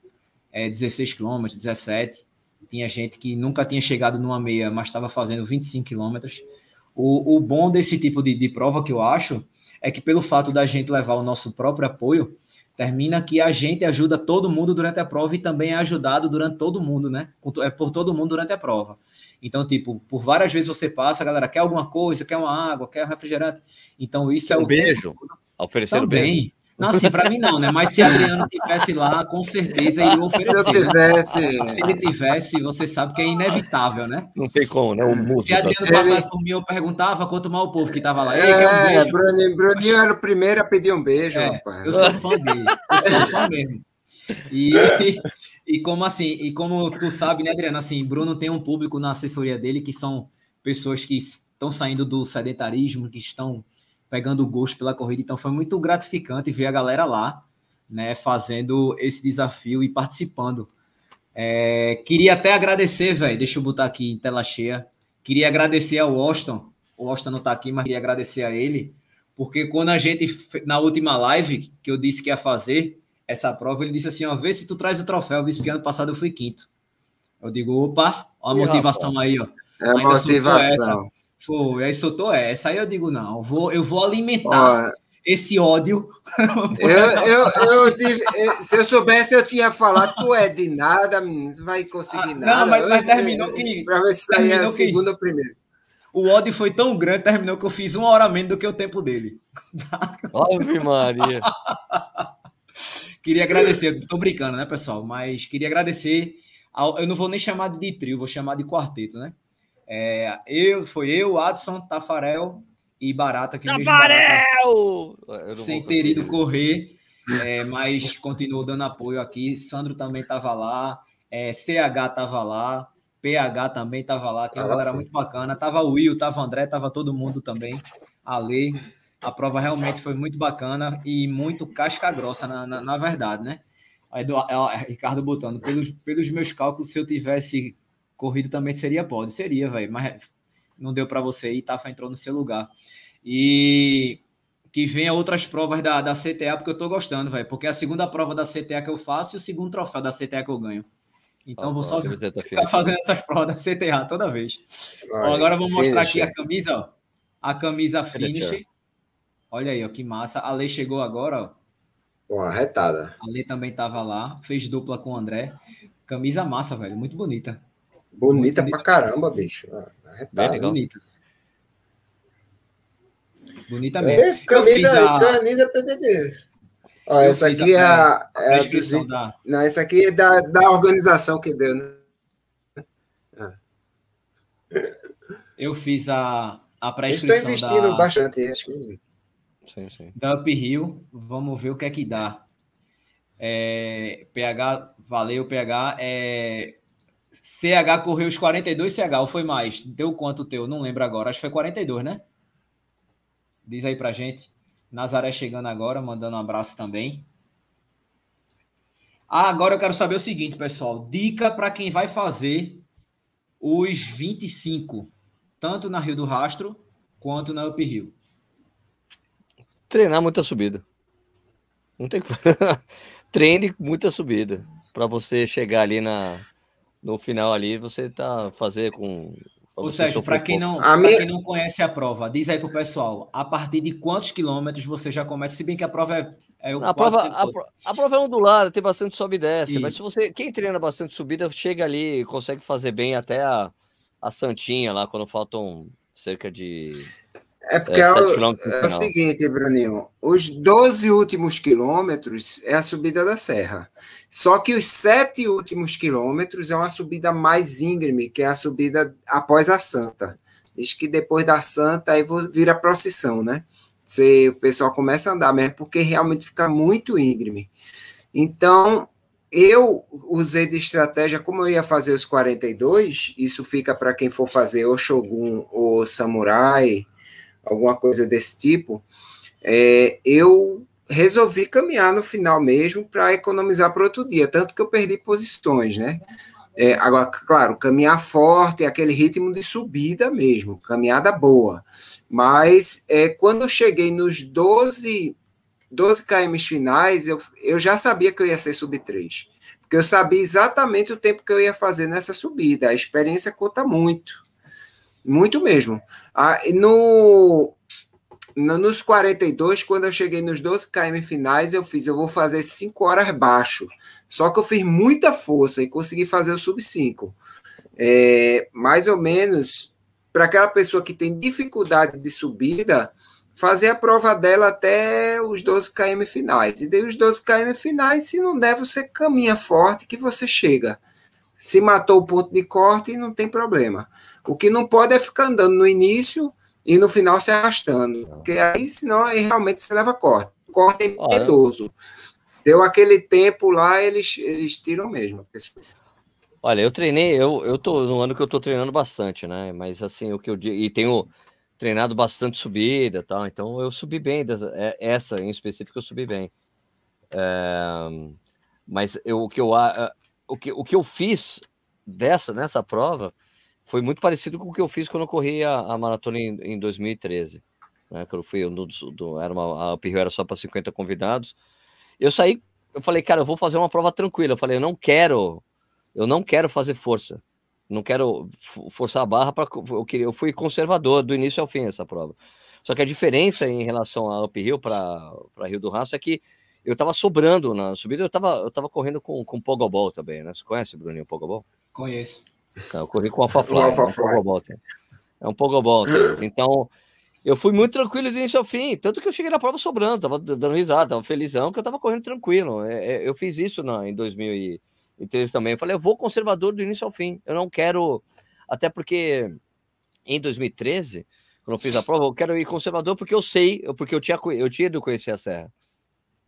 A: é, 16 quilômetros, 17. Tinha gente que nunca tinha chegado numa meia, mas estava fazendo 25 quilômetros. O, o bom desse tipo de, de prova que eu acho é que, pelo fato da gente levar o nosso próprio apoio, termina que a gente ajuda todo mundo durante a prova e também é ajudado durante todo mundo, né? É por todo mundo durante a prova. Então, tipo, por várias vezes você passa, a galera quer alguma coisa, quer uma água, quer um refrigerante. Então, isso é
C: um o beijo. Tempo. Oferecer
A: o beijo. Não, assim, para mim não, né? Mas se Adriano tivesse lá, com certeza ele oferecer.
B: Se eu tivesse.
A: Né? Se ele tivesse, você sabe que é inevitável, né?
C: Não tem como, né? O
A: músico, se Adriano passasse por mim, eu perguntava quanto mal o povo que tava lá.
B: é, um Bruninho, Bruninho era o primeiro a pedir um beijo, é,
A: rapaz. Eu sou fã dele. Eu sou fã mesmo. E, [laughs] e como assim, e como tu sabe, né, Adriano? Assim, Bruno tem um público na assessoria dele que são pessoas que estão saindo do sedentarismo, que estão pegando gosto pela corrida. Então foi muito gratificante ver a galera lá, né, fazendo esse desafio e participando. É, queria até agradecer, velho. Deixa eu botar aqui em tela cheia. Queria agradecer ao Austin. O Austin não está aqui, mas queria agradecer a ele, porque quando a gente na última live que eu disse que ia fazer essa prova, ele disse assim: ó, vê se tu traz o troféu. Eu vi ano passado eu fui quinto. Eu digo, opa, ó a motivação aí, ó.
B: É a motivação.
A: Foi, aí soltou essa. Aí eu digo, não, vou, eu vou alimentar esse ódio. [laughs]
B: eu, eu, eu tive, eh, se eu soubesse, eu tinha falado, tu é de nada, não vai conseguir ah, nada.
A: Não, mas, mas terminou que.
B: Para ver se saía segundo ou primeiro.
A: O ódio foi tão grande, terminou que eu fiz uma hora menos do que o tempo dele. [laughs]
C: Ave Maria.
A: queria agradecer, estou brincando, né, pessoal? Mas queria agradecer. Ao, eu não vou nem chamar de trio, vou chamar de quarteto, né? É, eu, foi eu, Adson, Tafarel e Barata que
C: Tafarel!
A: Barata, sem ter ido correr, é, mas continuou dando apoio aqui. Sandro também estava lá, é, CH estava lá, PH também estava lá, tem uma galera muito bacana. Tava o Will, tava o André, tava todo mundo também. A Lei. A prova realmente foi muito bacana e muito casca grossa, na, na, na verdade, né? Aí do, é, Ricardo botando, pelos, pelos meus cálculos, se eu tivesse corrido também seria pode, seria, velho, mas não deu para você ir, Tafa entrou no seu lugar. E que venha outras provas da, da CTA, porque eu tô gostando, velho, porque é a segunda prova da CTA que eu faço e o segundo troféu da CTA que eu ganho. Então oh, vou só ficar fazendo essas provas da CTA toda vez. Vai, ó, agora vou mostrar aqui a camisa, ó. A camisa finish. Olha aí, ó, que massa. A Lei chegou agora, ó.
B: Pô, arretada.
A: A Lei também tava lá, fez dupla com o André. Camisa massa, velho, muito bonita.
B: Bonita pra caramba, bicho.
A: É, tá legal. bonita. Bonita mesmo. É,
B: camisa, a... camisa PDD. Ó, essa aqui a, é a, é a da... Não, essa aqui é da, da organização que deu, né?
A: Ah. Eu fiz a, a pré-inscrição.
B: Estou investindo da... bastante, acho que.
A: Sim, sim. Da Uphill, vamos ver o que é que dá. É, PH, valeu, PH. É, CH correu os 42 CH, ou foi mais? Deu quanto teu? Não lembro agora. Acho que foi 42, né? Diz aí pra gente. Nazaré chegando agora, mandando um abraço também. Ah, agora eu quero saber o seguinte, pessoal. Dica para quem vai fazer os 25, tanto na Rio do Rastro quanto na Up Rio.
C: Treinar muita subida. Não tem [laughs] Treine muita subida para você chegar ali na no final ali você tá fazer com
A: Ou seja, para quem, não, minha... quem não conhece a prova, diz aí para o pessoal, a partir de quantos quilômetros você já começa, se bem que a prova é, é
C: o a prova, a, a, prova é ondulada, tem bastante sobe e desce, Isso. mas se você, quem treina bastante subida, chega ali e consegue fazer bem até a, a Santinha lá, quando faltam cerca de
B: é porque é, é, o, é seguinte, Bruninho, os 12 últimos quilômetros é a subida da serra. Só que os sete últimos quilômetros é uma subida mais íngreme, que é a subida após a Santa. Diz que depois da Santa aí vira procissão, né? Você, o pessoal começa a andar mesmo, porque realmente fica muito íngreme. Então, eu usei de estratégia, como eu ia fazer os 42, isso fica para quem for fazer o Shogun ou Samurai, alguma coisa desse tipo, é, eu resolvi caminhar no final mesmo para economizar para outro dia, tanto que eu perdi posições, né? É, agora, claro, caminhar forte, aquele ritmo de subida mesmo, caminhada boa. Mas é, quando eu cheguei nos 12, 12 km finais, eu, eu já sabia que eu ia ser sub 3. Porque eu sabia exatamente o tempo que eu ia fazer nessa subida. A experiência conta muito. Muito mesmo. Ah, no, no, nos 42, quando eu cheguei nos 12 km finais, eu fiz, eu vou fazer 5 horas baixo. Só que eu fiz muita força e consegui fazer o sub 5. É, mais ou menos, para aquela pessoa que tem dificuldade de subida, fazer a prova dela até os 12 km finais. E daí os 12 km finais, se não der, você caminha forte que você chega. Se matou o ponto de corte, não tem problema. O que não pode é ficar andando no início e no final se arrastando. Porque aí, senão, aí realmente você leva corte. Corte é impiedoso. Deu aquele tempo lá, eles, eles tiram mesmo.
C: Olha, eu treinei, eu, eu tô no ano que eu tô treinando bastante, né? Mas assim, o que eu e tenho treinado bastante subida tal, então eu subi bem, dessa, é, essa em específico eu subi bem. É, mas eu, o, que eu, o, que, o que eu fiz dessa, nessa prova, foi muito parecido com o que eu fiz quando eu corri a, a maratona em, em 2013. Né, quando eu fui, do, do, era uma, a Pirro era só para 50 convidados. Eu saí, eu falei, cara, eu vou fazer uma prova tranquila. Eu falei, eu não quero, eu não quero fazer força. Não quero forçar a barra para eu queria, eu fui conservador do início ao fim essa prova. Só que a diferença em relação a uphill para Rio do Rastro é que eu estava sobrando na subida, eu estava eu tava correndo com, com Pogobol também, né? Você conhece, Bruninho, Pogobol?
A: Conheço.
C: Então, eu corri com o AlphaFly. Alpha é, um Pogobol, é um Pogobol. Então, eu fui muito tranquilo do início ao fim. Tanto que eu cheguei na prova sobrando, tava dando risada, tava felizão, que eu tava correndo tranquilo. É, é, eu fiz isso na, em 2013 também. Eu falei, eu vou conservador do início ao fim. Eu não quero. Até porque em 2013, quando eu fiz a prova, eu quero ir conservador porque eu sei, porque eu tinha, eu tinha ido conhecer a Serra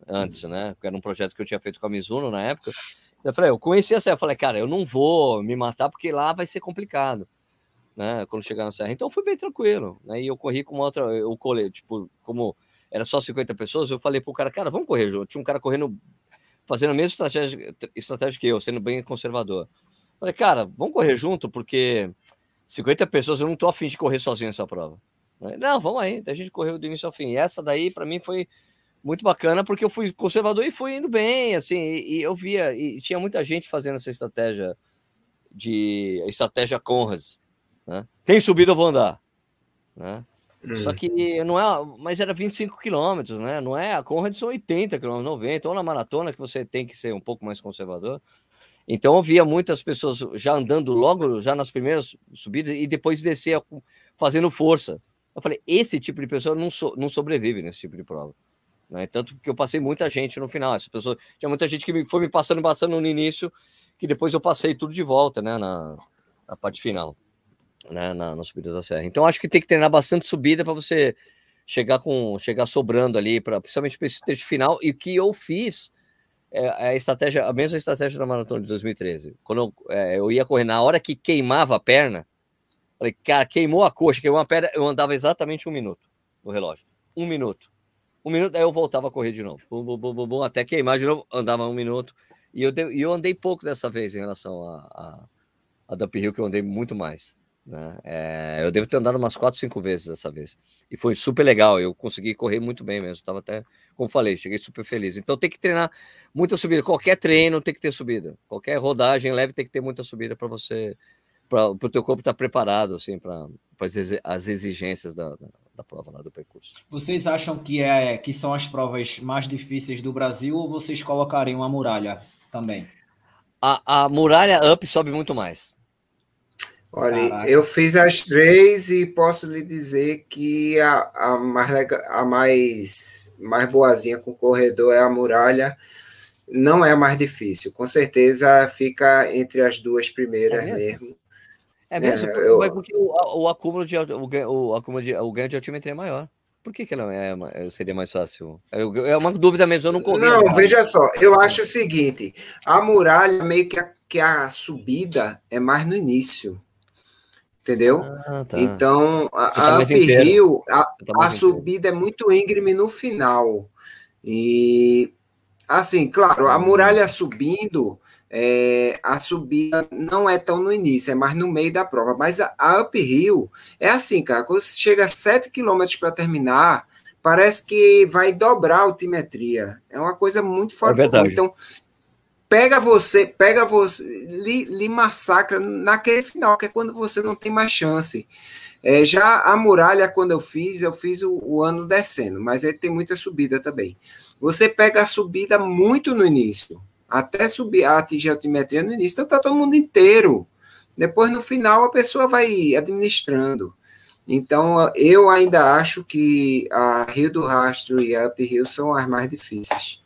C: antes, né? Porque era um projeto que eu tinha feito com a Mizuno na época. Eu falei, eu conheci a Serra, eu falei, cara, eu não vou me matar porque lá vai ser complicado, né? Quando chegar na Serra. Então fui bem tranquilo, né? E eu corri com uma outra, eu colei, tipo, como era só 50 pessoas, eu falei pro cara, cara, vamos correr junto. Tinha um cara correndo, fazendo a mesma estratégia, estratégia que eu, sendo bem conservador. Eu falei, cara, vamos correr junto, porque 50 pessoas eu não tô afim de correr sozinho essa prova. Não, vamos aí, a gente correu do início ao fim. E essa daí, para mim, foi muito bacana, porque eu fui conservador e fui indo bem, assim, e, e, eu via, e tinha muita gente fazendo essa estratégia de estratégia Conras, né? Tem subido, eu vou andar, né? Hum. Só que não é, mas era 25 quilômetros, né? Não é, a Conrad são 80 quilômetros, 90, ou na maratona que você tem que ser um pouco mais conservador. Então eu via muitas pessoas já andando logo, já nas primeiras subidas, e depois descer fazendo força. Eu falei, esse tipo de pessoa não, so, não sobrevive nesse tipo de prova. Né? Tanto que eu passei muita gente no final. Essa pessoa, tinha muita gente que me, foi me passando, passando no início, que depois eu passei tudo de volta, né? Na, na parte final, né? Na, na subida da serra. Então acho que tem que treinar bastante subida para você chegar com chegar sobrando ali, para principalmente para esse trecho final. E o que eu fiz é, é, a estratégia, a mesma estratégia da maratona de 2013. Quando eu, é, eu ia correr na hora que queimava a perna, falei, cara, queimou a coxa, queimou a perna, eu andava exatamente um minuto no relógio. Um minuto um minuto, aí eu voltava a correr de novo. Bum, bum, bum, bum, até queimar de novo, andava um minuto. E eu, e eu andei pouco dessa vez em relação a, a, a Dump Hill, que eu andei muito mais. Né? É, eu devo ter andado umas quatro, cinco vezes dessa vez. E foi super legal. Eu consegui correr muito bem mesmo. Estava até, como falei, cheguei super feliz. Então tem que treinar muita subida. Qualquer treino tem que ter subida. Qualquer rodagem leve tem que ter muita subida para você para o teu corpo estar tá preparado assim para as exigências da, da, prova lá do percurso.
A: Vocês acham que é que são as provas mais difíceis do Brasil ou vocês colocariam a muralha também?
C: A, a muralha up sobe muito mais.
B: Olha, Caraca. eu fiz as três e posso lhe dizer que a, a, mais, a mais, mais boazinha com o corredor é a muralha. Não é a mais difícil, com certeza fica entre as duas primeiras é mesmo? mesmo.
C: É mesmo? É, eu... porque o, o, acúmulo de o, o, acúmulo de, o ganho de altimetria é maior. Por que, que não é, é, seria mais fácil? É, é uma dúvida mesmo, eu não corri.
B: Não, veja só, eu acho o seguinte: a muralha, meio que a, que a subida é mais no início entendeu? Ah, tá. Então, a, tá a uphill, a, tá a subida é muito íngreme no final. E, assim, claro, a muralha subindo, é, a subida não é tão no início, é mais no meio da prova. Mas a, a uphill é assim, cara, quando você chega a 7 km para terminar, parece que vai dobrar a altimetria. É uma coisa muito forte. É
C: verdade.
B: Então, pega você, pega você, lhe, lhe, massacra naquele final, que é quando você não tem mais chance. É, já a muralha, quando eu fiz, eu fiz o, o, ano descendo, mas ele tem muita subida também. Você pega a subida muito no início, até subir, atingir a altimetria no início, então tá todo mundo inteiro. Depois, no final, a pessoa vai administrando. Então, eu ainda acho que a Rio do Rastro e a Up Rio são as mais difíceis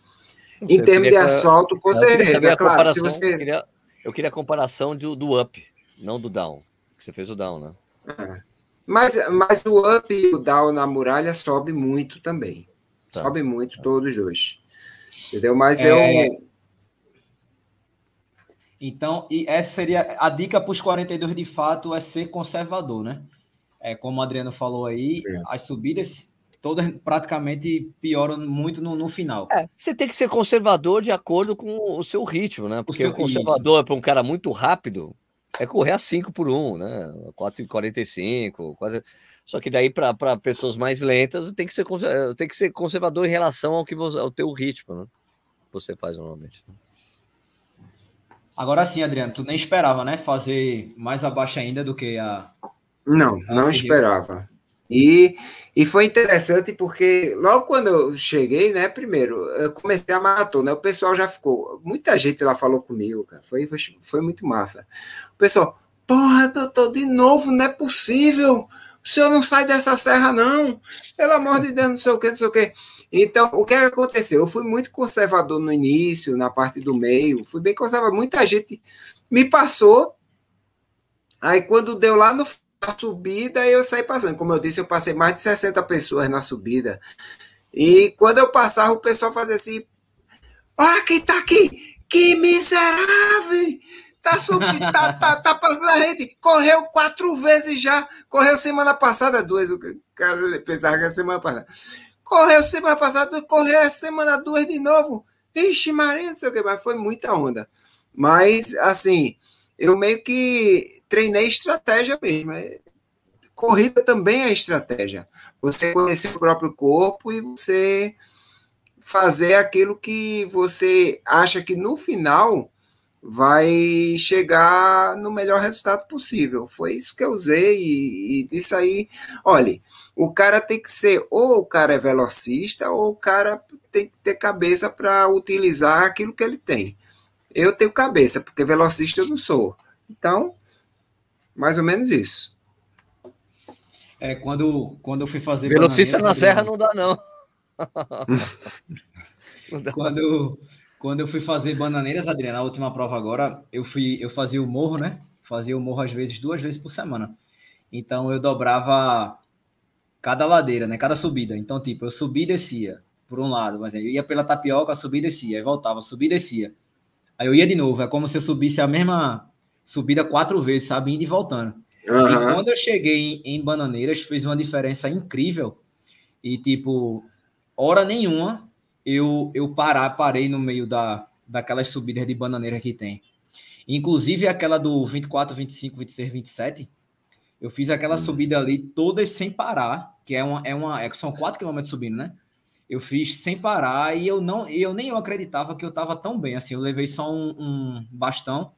B: em termos de assalto, com certeza. Claro, se você...
C: eu, queria, eu queria a comparação do, do up, não do down. Que você fez o down, né?
B: É. Mas, mas o up e o down na muralha sobe muito também. Tá. Sobe muito tá. todos dois. Entendeu? Mas é... eu.
A: Então, e essa seria a dica para os 42 de fato é ser conservador, né? É, como o Adriano falou aí, é. as subidas todas praticamente pioram muito no, no final.
C: É, você tem que ser conservador de acordo com o seu ritmo, né? Porque o, o conservador para um cara muito rápido é correr a 5 por 1, né? 4,45, 4... Só que daí para pessoas mais lentas tem que ser tem que ser conservador em relação ao que você, ao teu ritmo, né? Você faz normalmente. Né?
A: Agora sim, Adriano, tu nem esperava, né? Fazer mais abaixo ainda do que a.
B: Não, não esperava. E, e foi interessante porque logo quando eu cheguei, né, primeiro, eu comecei a maratona, o pessoal já ficou, muita gente lá falou comigo, cara, foi, foi, foi muito massa. O pessoal, porra, doutor, de novo, não é possível, o senhor não sai dessa serra, não, pelo amor de Deus, não sei o que, não sei o que. Então, o que aconteceu? Eu fui muito conservador no início, na parte do meio, fui bem conservador, muita gente me passou, aí quando deu lá no subida eu saí passando. Como eu disse, eu passei mais de 60 pessoas na subida. E quando eu passava, o pessoal fazia assim: Ah, quem tá aqui? Que miserável! Tá subindo, tá, tá, tá passando a gente. Correu quatro vezes já. Correu semana passada, duas. O cara pensava que era semana passada. Correu semana passada, correu essa semana duas de novo. Vixe, Maria, não sei o que, mas foi muita onda. Mas, assim, eu meio que treinei estratégia mesmo. É, corrida também é estratégia. Você conhecer o próprio corpo e você fazer aquilo que você acha que no final vai chegar no melhor resultado possível. Foi isso que eu usei e, e disso aí, olhe, o cara tem que ser ou o cara é velocista ou o cara tem que ter cabeça para utilizar aquilo que ele tem. Eu tenho cabeça, porque velocista eu não sou. Então, mais ou menos isso.
A: É, quando, quando eu fui fazer.
C: Velocista na serra não dá, não. [laughs]
A: não dá. Quando, quando eu fui fazer bananeiras, Adriana, a última prova agora, eu fui, eu fazia o morro, né? Fazia o morro às vezes duas vezes por semana. Então eu dobrava cada ladeira, né? Cada subida. Então, tipo, eu subia e descia por um lado, mas eu ia pela tapioca, subia e descia, aí voltava, subia e descia. Aí eu ia de novo, é como se eu subisse a mesma subida quatro vezes, sabe? Indo e voltando. Uhum. E quando eu cheguei em, em Bananeiras, fez uma diferença incrível. E, tipo, hora nenhuma eu, eu parar, parei no meio da, daquelas subidas de bananeira que tem. Inclusive aquela do 24, 25, 26, 27. Eu fiz aquela uhum. subida ali todas sem parar, que é uma, é uma é, são 4 km subindo, né? Eu fiz sem parar e eu não eu nem eu acreditava que eu estava tão bem assim. Eu levei só um, um bastão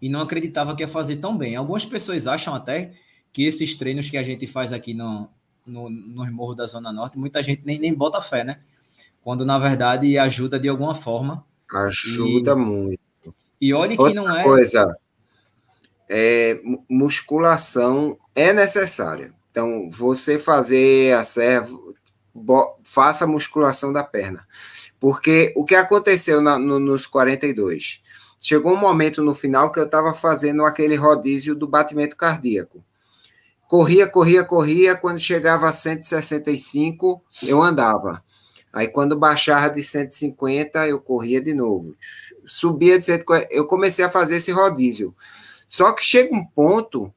A: e não acreditava que ia fazer tão bem. Algumas pessoas acham até que esses treinos que a gente faz aqui no, no, no Morro da Zona Norte, muita gente nem, nem bota fé, né? Quando na verdade ajuda de alguma forma.
B: Ajuda e, muito.
A: E olha que não é.
B: Coisa, é, musculação é necessária. Então, você fazer a serva, faça a musculação da perna. Porque o que aconteceu na, no, nos 42? Chegou um momento no final que eu estava fazendo aquele rodízio do batimento cardíaco. Corria, corria, corria. Quando chegava a 165, eu andava. Aí, quando baixava de 150, eu corria de novo. Subia de 150. Eu comecei a fazer esse rodízio. Só que chega um ponto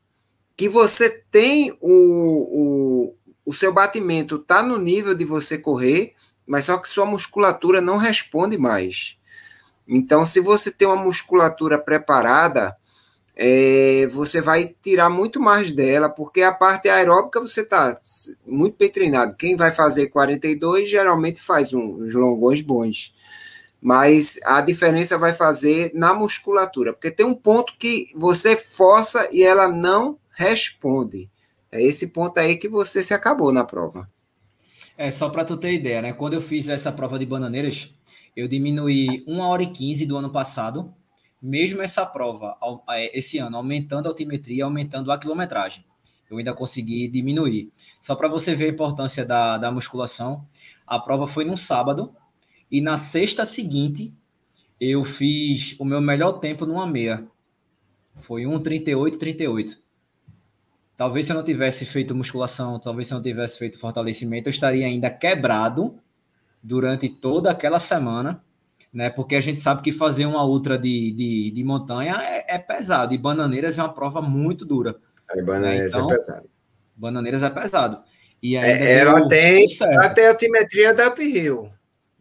B: que você tem o, o, o seu batimento está no nível de você correr, mas só que sua musculatura não responde mais. Então, se você tem uma musculatura preparada, é, você vai tirar muito mais dela, porque a parte aeróbica você está muito bem treinado. Quem vai fazer 42 geralmente faz uns longões bons mas a diferença vai fazer na musculatura, porque tem um ponto que você força e ela não responde. É esse ponto aí que você se acabou na prova.
A: É, só para tu ter ideia, né? Quando eu fiz essa prova de bananeiras, eu diminuí 1 hora e 15 do ano passado, mesmo essa prova, é, esse ano, aumentando a altimetria, aumentando a quilometragem. Eu ainda consegui diminuir. Só para você ver a importância da, da musculação, a prova foi num sábado, e na sexta seguinte, eu fiz o meu melhor tempo numa meia. Foi 1,38,38. Talvez se eu não tivesse feito musculação, talvez se eu não tivesse feito fortalecimento, eu estaria ainda quebrado durante toda aquela semana, né? Porque a gente sabe que fazer uma ultra de, de, de montanha é, é, pesado. E Bananeiras é uma prova muito dura.
B: É, bananeiras né? então, é pesado.
A: Bananeiras é pesado.
B: E é, ela tem até a altimetria da uphill.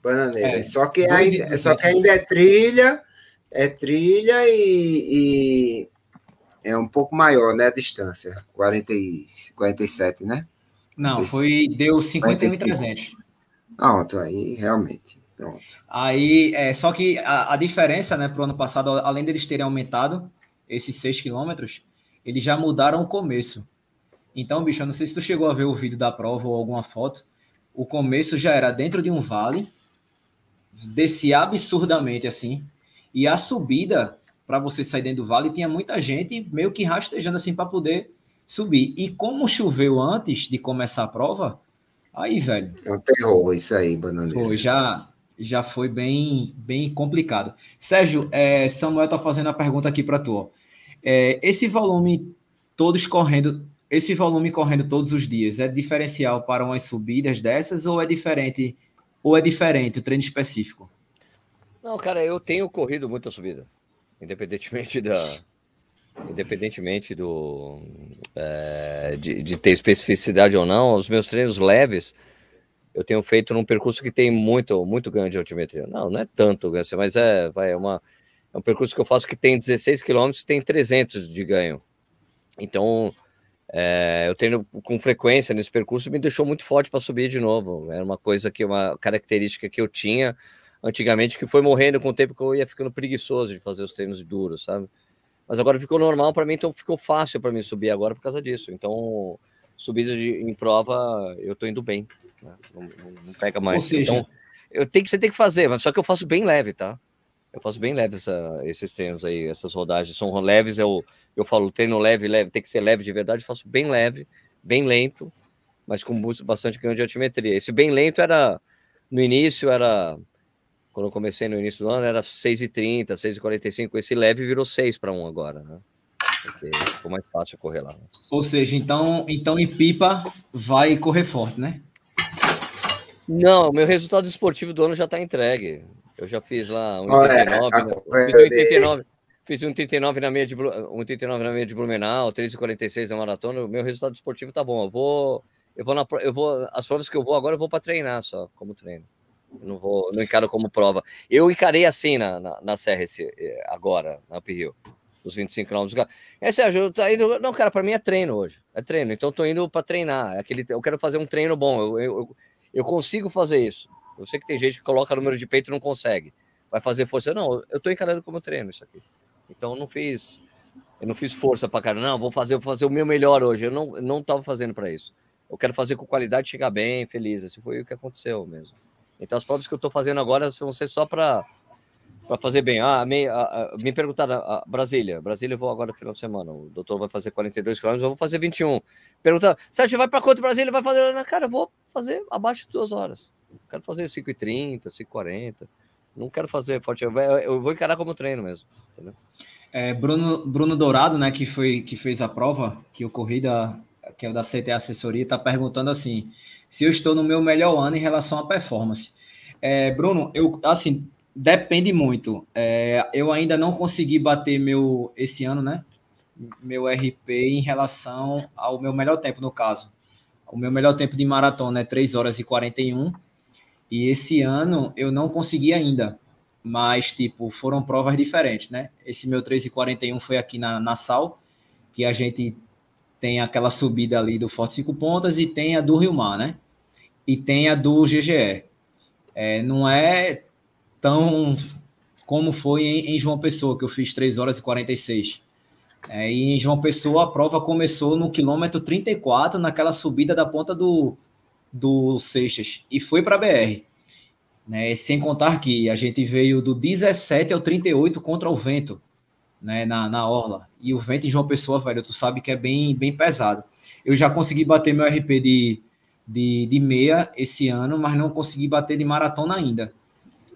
B: Bananeira. É, só, que ainda, só que ainda é trilha, é trilha e, e, é um pouco maior, né? A distância. 40 e, 47, né?
A: Não, foi, deu 51,300.
B: Pronto, aí realmente. Pronto.
A: Aí, é, só que a, a diferença, né, para o ano passado, além deles terem aumentado esses 6 quilômetros, eles já mudaram o começo. Então, bicho, eu não sei se tu chegou a ver o vídeo da prova ou alguma foto. O começo já era dentro de um vale, descia absurdamente assim. E a subida para você sair dentro do vale tinha muita gente meio que rastejando assim para poder subir. E como choveu antes de começar a prova, aí, velho.
B: É um terror isso aí, bananeiro.
A: Foi, já, já foi bem, bem complicado. Sérgio, é, Samuel tá fazendo a pergunta aqui para tu. É, esse volume todos correndo, esse volume correndo todos os dias é diferencial para umas subidas dessas ou é diferente ou é diferente o treino específico?
C: Não, cara, eu tenho corrido muita subida, independentemente da, independentemente do é, de, de, ter especificidade ou não, os meus treinos leves eu tenho feito num percurso que tem muito muito ganho de altimetria. Não, não é tanto ganho, mas é vai é uma é um percurso que eu faço que tem 16 quilômetros, tem 300 de ganho. Então é, eu tenho com frequência nesse percurso me deixou muito forte para subir de novo. Era uma coisa que, uma característica que eu tinha antigamente que foi morrendo com o tempo que eu ia ficando preguiçoso de fazer os treinos duros, sabe? Mas agora ficou normal para mim, então ficou fácil para mim subir agora por causa disso. Então, subida de, em prova, eu tô indo bem. Né? Não, não, não, pega mais. Ou seja, então, eu tenho que, você tem que fazer, mas só que eu faço bem leve, tá? Eu faço bem leve essa, esses treinos aí, essas rodagens são leves. Eu, eu falo treino leve, leve, tem que ser leve de verdade. Eu faço bem leve, bem lento, mas com bastante ganho de altimetria. Esse bem lento era no início, era quando eu comecei no início do ano, era 6,30, 6,45. Esse leve virou 6 para 1 agora, né? Porque ficou mais fácil correr lá. Né?
A: Ou seja, então, então em pipa vai correr forte, né?
C: Não, meu resultado esportivo do ano já está entregue. Eu já fiz lá um 89, né? fiz um 89, fiz um 39 na meia de um 39 na meia de Blumenau, 3:46 na maratona. O meu resultado esportivo tá bom. Eu vou eu vou na eu vou as provas que eu vou agora eu vou para treinar só, como treino. Eu não vou, não encaro como prova. Eu encarei assim na, na, na esse, eh, agora, na Uphill, os 25 km. É, Sérgio, tá indo. Não, cara, para mim é treino hoje. É treino. Então, tô indo para treinar. É aquele, eu quero fazer um treino bom. Eu, eu, eu consigo fazer isso. Eu sei que tem gente que coloca número de peito e não consegue. Vai fazer força. Não, eu estou encarando como treino isso aqui. Então não fiz. Eu não fiz força para cara, não, vou fazer, vou fazer o meu melhor hoje. Eu não, não estava fazendo para isso. Eu quero fazer com qualidade, chegar bem, feliz. Esse foi o que aconteceu mesmo. Então as provas que eu estou fazendo agora vão ser só para fazer bem. Ah, me, a, me perguntaram, a, Brasília, Brasília eu vou agora no final de semana, o doutor vai fazer 42 quilômetros, eu vou fazer 21. Pergunta, Sérgio, vai para quanto Brasília? Vai fazer, cara, eu vou fazer abaixo de duas horas. Quero fazer 5h30, 5h40. Não quero fazer forte, eu vou encarar como treino mesmo. Entendeu?
A: É, Bruno, Bruno Dourado, né, que, foi, que fez a prova, que da, que é o da CT Assessoria, está perguntando assim: se eu estou no meu melhor ano em relação à performance. É, Bruno, eu assim, Depende muito. É, eu ainda não consegui bater meu esse ano, né? Meu RP em relação ao meu melhor tempo, no caso. O meu melhor tempo de maratona é 3 horas e 41. E esse ano eu não consegui ainda. Mas, tipo, foram provas diferentes, né? Esse meu 3 e 41 foi aqui na, na Sal, que a gente tem aquela subida ali do Forte Cinco Pontas e tem a do Rio Mar, né? E tem a do GGE. É, não é tão como foi em, em, João Pessoa, que eu fiz 3 horas e 46. É, e em João Pessoa, a prova começou no quilômetro 34, naquela subida da ponta do, do Seixas, e foi para a BR. Né, sem contar que a gente veio do 17 ao 38 contra o vento, né, na, na orla. E o vento em João Pessoa, velho, tu sabe que é bem, bem pesado. Eu já consegui bater meu RP de, de, de meia esse ano, mas não consegui bater de maratona ainda.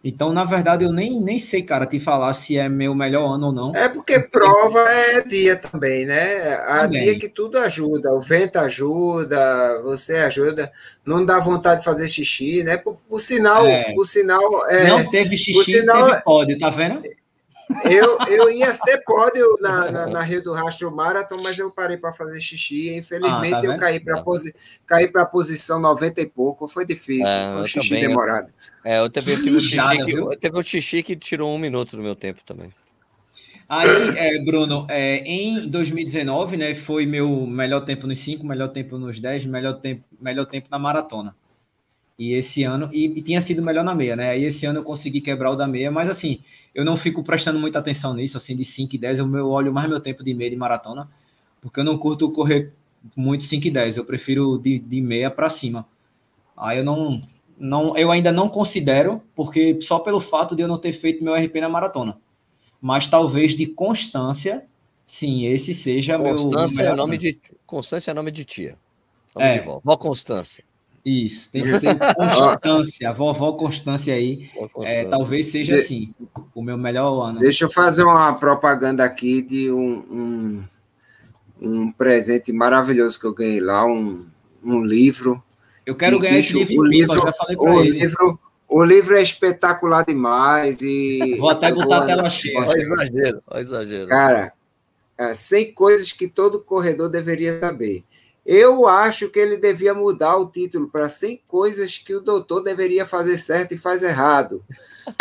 A: Então, na verdade, eu nem, nem sei, cara, te falar se é meu melhor ano ou não.
B: É porque prova é dia também, né? Há também. dia que tudo ajuda, o vento ajuda, você ajuda, não dá vontade de fazer xixi, né? Por, por sinal, é. por sinal. É,
A: não teve xixi, sinal, teve pódio, tá vendo?
B: Eu, eu ia ser pódio na, na, na, Rio do Rastro Marathon, mas eu parei para fazer xixi. Infelizmente, ah, tá eu caí para tá. posi caí a posição 90 e pouco. Foi difícil, é, foi um xixi também, demorado.
C: Eu, é, eu também tive um [laughs] xixi, que, eu teve um xixi que tirou um minuto do meu tempo também.
A: Aí, é, Bruno, é, em 2019, né, foi meu melhor tempo nos 5, melhor tempo nos 10, melhor tempo, melhor tempo na maratona. E esse ano, e, e, tinha sido melhor na meia, né? Aí esse ano eu consegui quebrar o da meia, mas assim, eu não fico prestando muita atenção nisso, assim, de 5 e 10, eu, eu olho mais meu tempo de meia de maratona, porque eu não curto correr muito 5 e 10, eu prefiro de, de meia para cima. Aí eu não, não, eu ainda não considero, porque só pelo fato de eu não ter feito meu RP na maratona. Mas talvez de constância, sim, esse seja
C: constância meu. É nome de, constância é nome de tia. Nome é. de vó. Vó Constância.
A: Isso, tem que [laughs] ser Constância, a vovó Constância aí. É, talvez seja assim, o meu melhor ano.
B: Deixa eu fazer uma propaganda aqui de um, um, um presente maravilhoso que eu ganhei lá, um, um livro.
A: Eu quero ganhar bicho, esse livro,
B: o livro, já falei para ele. Livro, o livro é espetacular demais e. [laughs]
A: Vou até botar a tela cheia.
C: Olha exagero, olha exagero.
B: Cara, é, 100 coisas que todo corredor deveria saber. Eu acho que ele devia mudar o título para 100 coisas que o doutor deveria fazer certo e faz errado.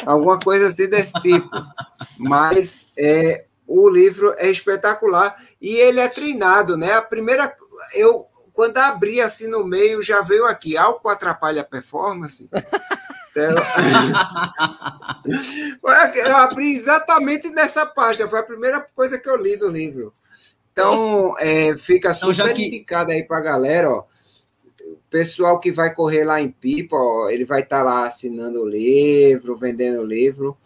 B: Alguma coisa assim desse tipo. Mas é, o livro é espetacular e ele é treinado, né? A primeira. Eu, quando abri assim no meio, já veio aqui: álcool atrapalha a performance. Então, [laughs] eu abri exatamente nessa página, foi a primeira coisa que eu li do livro. Então, é, fica então, super que... indicado aí para a galera, ó. Pessoal que vai correr lá em Pipa, ó, ele vai estar tá lá assinando o livro, vendendo o livro.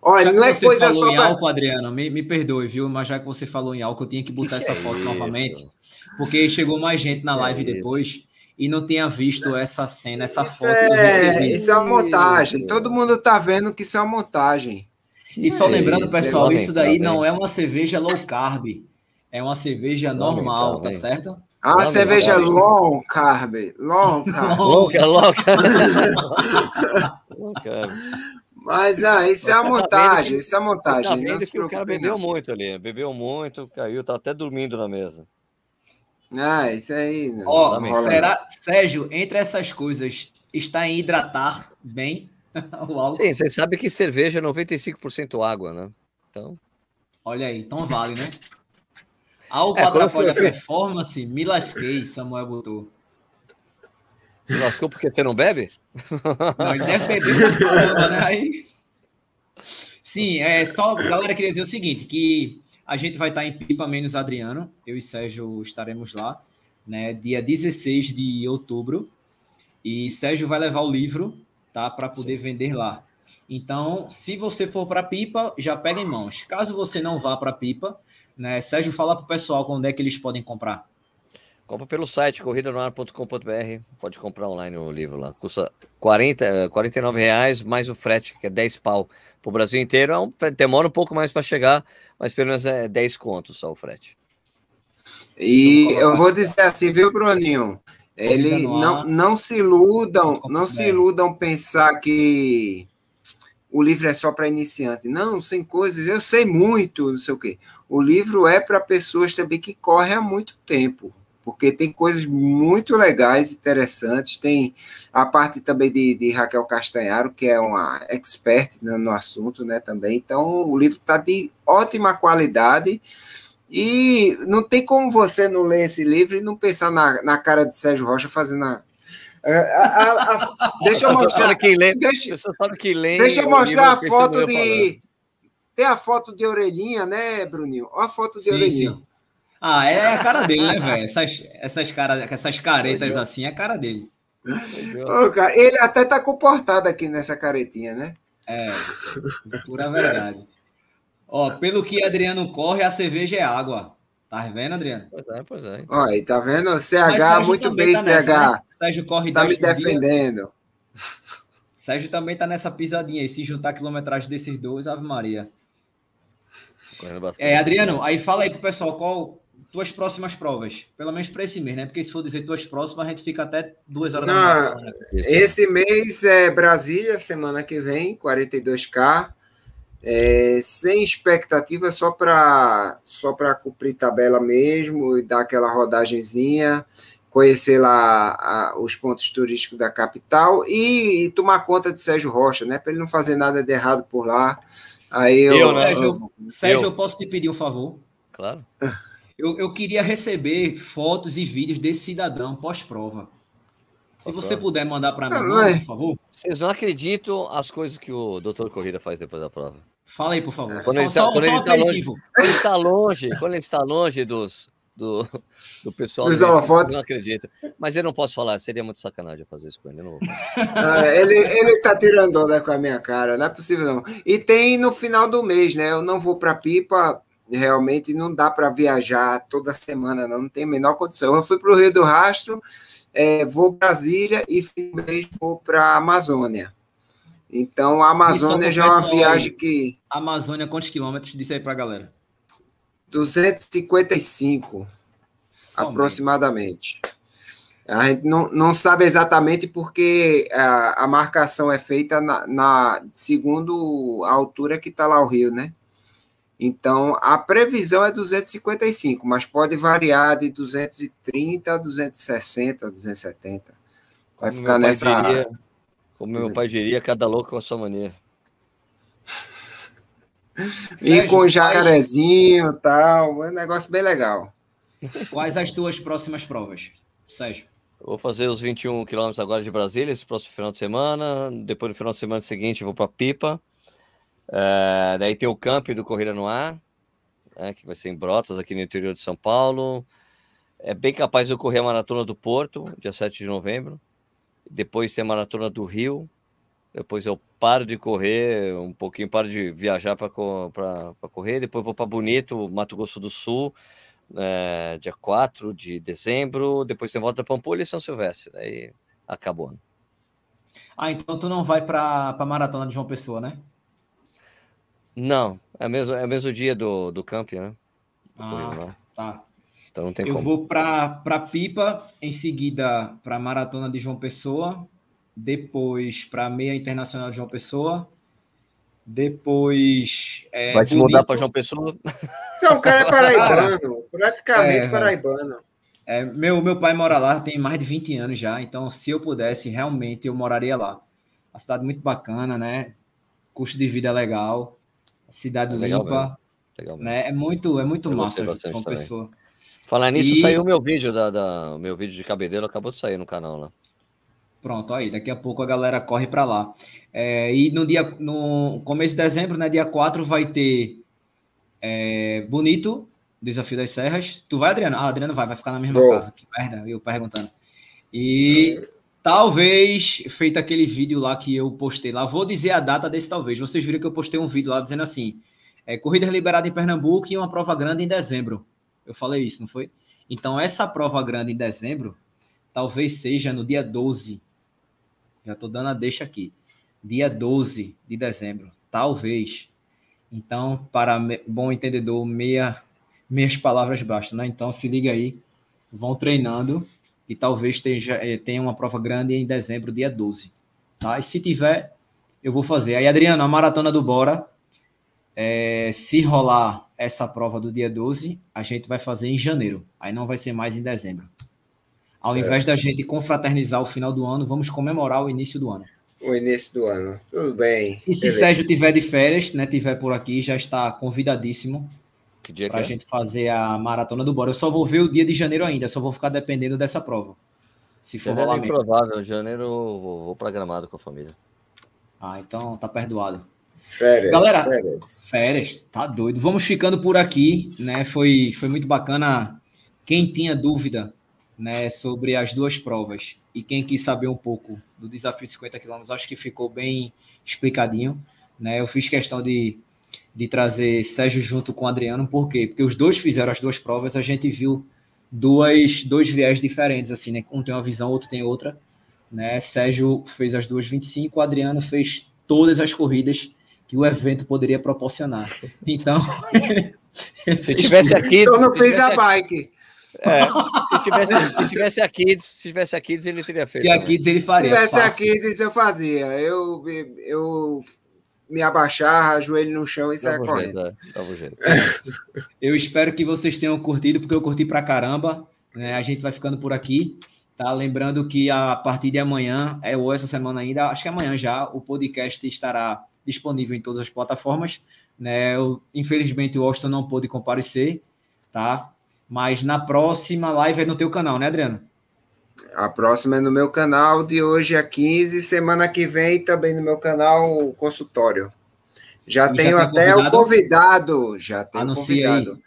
B: Olha, não é coisa
A: falou
B: só
A: em pra... álcool, Adriano, me, me perdoe, viu? Mas já que você falou em álcool, eu tinha que botar que essa é foto isso? novamente, porque chegou mais gente na live depois e não tinha visto essa cena, essa
B: isso
A: foto.
B: É, isso é uma montagem. Todo mundo tá vendo que isso é uma montagem.
A: E só lembrando, pessoal, isso daí não é uma cerveja low carb. É uma cerveja normal, tá certo?
B: Ah, uma cerveja long carb. Long [laughs] carb. long, long carb. Mas ah, isso é a montagem, isso é a montagem. Tá
C: vendo que o cara bebeu não. muito ali, bebeu muito, caiu, tá até dormindo na mesa.
B: Ah, isso aí.
A: Ó, oh, será, Sérgio, entre essas coisas, está em hidratar bem [laughs]
C: o álcool? Sim, você sabe que cerveja é 95% água, né? Então.
A: Olha aí, então vale, né? Algo é, atrapalha a performance, me lasquei, Samuel botou.
C: Me lascou porque você não bebe?
A: Não, ele deve beber [laughs] caramba, né? Aí... Sim, é só, galera, queria dizer o seguinte, que A gente vai estar em Pipa menos Adriano. Eu e Sérgio estaremos lá, né? Dia 16 de outubro. E Sérgio vai levar o livro, tá? Para poder Sim. vender lá. Então, se você for para Pipa, já pega em mãos. Caso você não vá para Pipa, né? Sérgio, fala para o pessoal quando é que eles podem comprar.
C: Compra pelo site corridanoar.com.br. Pode comprar online o livro lá. Custa 40, 49 reais mais o frete, que é 10 pau. Para o Brasil inteiro é um, demora um pouco mais para chegar, mas pelo menos é 10 contos só o frete.
B: E eu vou dizer assim, viu, Bruninho? Ele não, não se iludam, não se iludam pensar que o livro é só para iniciante. Não, sem coisas, eu sei muito, não sei o quê. O livro é para pessoas também que correm há muito tempo porque tem coisas muito legais, interessantes. Tem a parte também de, de Raquel Castanharo, que é uma expert no, no assunto, né? Também. Então, o livro está de ótima qualidade. E não tem como você não ler esse livro e não pensar na, na cara de Sérgio Rocha fazendo a, a, a, a, [laughs] deixa eu mostrar.
C: Quem lê, deixa, quem lê,
B: deixa eu mostrar a foto de. Tem a foto de orelhinha, né, Bruninho? Olha a foto de sim, orelhinha. Sim.
A: Ah, é a cara dele, né, velho? Essas, essas, cara, essas caretas é. assim é a cara dele.
B: Ô, cara, ele até tá comportado aqui nessa caretinha, né?
A: É, pura verdade. Ó, pelo que Adriano corre, a cerveja é água. Tá vendo, Adriano?
C: Pois é, pois é.
B: Olha, tá vendo? CH, muito bem, tá nessa, CH. Né?
A: Sérgio corre
B: Tá me defendendo.
A: Sérgio também tá nessa pisadinha aí. Se juntar a quilometragem desses dois, Ave Maria. É, Adriano, aí fala aí pro pessoal qual, tuas próximas provas? Pelo menos para esse mês, né? Porque se for dizer tuas próximas, a gente fica até duas horas Não, da manhã.
B: Esse mês é Brasília, semana que vem, 42K. É, sem expectativa, só para só cumprir tabela mesmo e dar aquela rodagenzinha, conhecer lá a, os pontos turísticos da capital e, e, tomar conta de Sérgio Rocha, né? Para ele não fazer nada de errado por lá. Aí eu, eu,
A: Sérgio, eu, Sérgio, eu posso te pedir um favor?
C: Claro. [laughs]
A: Eu, eu queria receber fotos e vídeos desse cidadão pós-prova. Se você puder mandar para mim, por favor.
C: Vocês não acreditam as coisas que o doutor Corrida faz depois da prova.
A: Fala aí, por favor.
C: Quando, ele, está, quando, ele está longe, quando ele está longe, quando ele está longe dos, do, do pessoal.
B: Holofotes.
C: Não acredito. Mas eu não posso falar, seria muito sacanagem fazer isso com ele. Não
B: ah, ele, ele tá tirando onda com a minha cara, não é possível não. E tem no final do mês, né? Eu não vou para Pipa realmente não dá para viajar toda semana, não, não tem a menor condição. Eu fui para o Rio do Rastro, é, vou para Brasília e finalmente vou para a Amazônia. Então, a Amazônia já é uma viagem que.
A: Amazônia, quantos quilômetros? Diz aí para a galera.
B: 255, Somente. aproximadamente. A gente não, não sabe exatamente porque a, a marcação é feita na, na segundo a altura que está lá o rio, né? Então, a previsão é 255, mas pode variar de 230 a 260, 270. Vai como ficar nessa.
C: Diria, como meu pai diria, cada louco com a sua maneira.
B: E com jacarezinho e tal, é um negócio bem legal.
A: Quais as tuas próximas provas, Sérgio?
C: Vou fazer os 21 quilômetros agora de Brasília, esse próximo final de semana. Depois, no final de semana seguinte, vou para Pipa. Uh, daí tem o camp do Corrida no Ar, né, que vai ser em Brotas, aqui no interior de São Paulo. É bem capaz de ocorrer a Maratona do Porto, dia 7 de novembro. Depois tem a Maratona do Rio. Depois eu paro de correr um pouquinho, paro de viajar para correr. Depois vou para Bonito, Mato Grosso do Sul, é, dia 4 de dezembro. Depois tem volta para Pampulha e São Silvestre. Daí acabou. Né?
A: Ah, então tu não vai para a Maratona de João Pessoa, né?
C: Não, é mesmo, é mesmo dia do, do camp, né?
A: Do ah, tá.
C: Então não tem
A: Eu
C: como.
A: vou para Pipa, em seguida para a Maratona de João Pessoa, depois para a Meia Internacional de João Pessoa, depois.
C: É, Vai se mudar para João Pessoa?
B: Você é um cara [laughs] paraibano, praticamente é, paraibano.
A: É, meu, meu pai mora lá, tem mais de 20 anos já, então se eu pudesse, realmente eu moraria lá. Uma cidade muito bacana, né? Custo de vida legal. Cidade é legal limpa. Legal né? É muito, é muito massa João Pessoa.
C: Falar nisso, e... saiu o meu vídeo da, da meu vídeo de cabedelo, acabou de sair no canal lá.
A: Pronto, aí daqui a pouco a galera corre para lá. É, e no dia no começo de dezembro, né, dia 4 vai ter É, bonito, Desafio das Serras. Tu vai, Adriano? Ah, Adriano vai, vai ficar na mesma casa. Que merda, eu perguntando. E talvez, feito aquele vídeo lá que eu postei lá, vou dizer a data desse talvez. Vocês viram que eu postei um vídeo lá dizendo assim: é, corridas liberadas em Pernambuco e uma prova grande em dezembro. Eu falei isso, não foi? Então, essa prova grande em dezembro talvez seja no dia 12. Já estou dando a deixa aqui. Dia 12 de dezembro. Talvez. Então, para bom entendedor, meia, meias palavras bastam, né? Então, se liga aí. Vão treinando e talvez tenha, eh, tenha uma prova grande em dezembro, dia 12. Tá? E se tiver, eu vou fazer. Aí, Adriano, a maratona do Bora, é, se rolar essa prova do dia 12, a gente vai fazer em janeiro. Aí não vai ser mais em dezembro. Ao certo. invés da gente confraternizar o final do ano, vamos comemorar o início do ano.
B: O início do ano. Tudo bem.
A: E se Beleza. Sérgio tiver de férias, né, tiver por aqui, já está convidadíssimo para a é? gente fazer a maratona do Bora. Eu só vou ver o dia de janeiro ainda, só vou ficar dependendo dessa prova.
C: Se for janeiro rolar é improvável, janeiro vou, vou para Gramado com a família.
A: Ah, então tá perdoado.
B: Férias,
A: Galera, férias. Férias, tá doido. Vamos ficando por aqui, né? Foi, foi muito bacana. Quem tinha dúvida né, sobre as duas provas e quem quis saber um pouco do desafio de 50 km, acho que ficou bem explicadinho. Né? Eu fiz questão de, de trazer Sérgio junto com o Adriano, por quê? Porque os dois fizeram as duas provas, a gente viu duas, dois viés diferentes, assim, né? Um tem uma visão, outro tem outra. Né? Sérgio fez as duas 25, o Adriano fez todas as corridas que o evento poderia proporcionar. Então,
C: se tivesse aqui,
B: então não fez a bike.
C: É, [laughs] se, tivesse, se tivesse a Kids, se tivesse a Kids, ele teria feito.
A: Se a Kids, ele faria.
B: Se tivesse fácil. a Kids, eu fazia. Eu, eu me abaixar, joelho no chão e saia correndo. É, [laughs]
A: eu espero que vocês tenham curtido, porque eu curti pra caramba. Né? A gente vai ficando por aqui. Tá? Lembrando que a partir de amanhã, é, ou essa semana ainda, acho que amanhã já, o podcast estará disponível em todas as plataformas. Né? Eu, infelizmente, o Austin não pôde comparecer, tá? Mas na próxima live é no teu canal, né, Adriano?
B: A próxima é no meu canal, de hoje a 15. Semana que vem também no meu canal, o consultório. Já e tenho já até convidado? o convidado. Já tenho Anuncia convidado. Aí.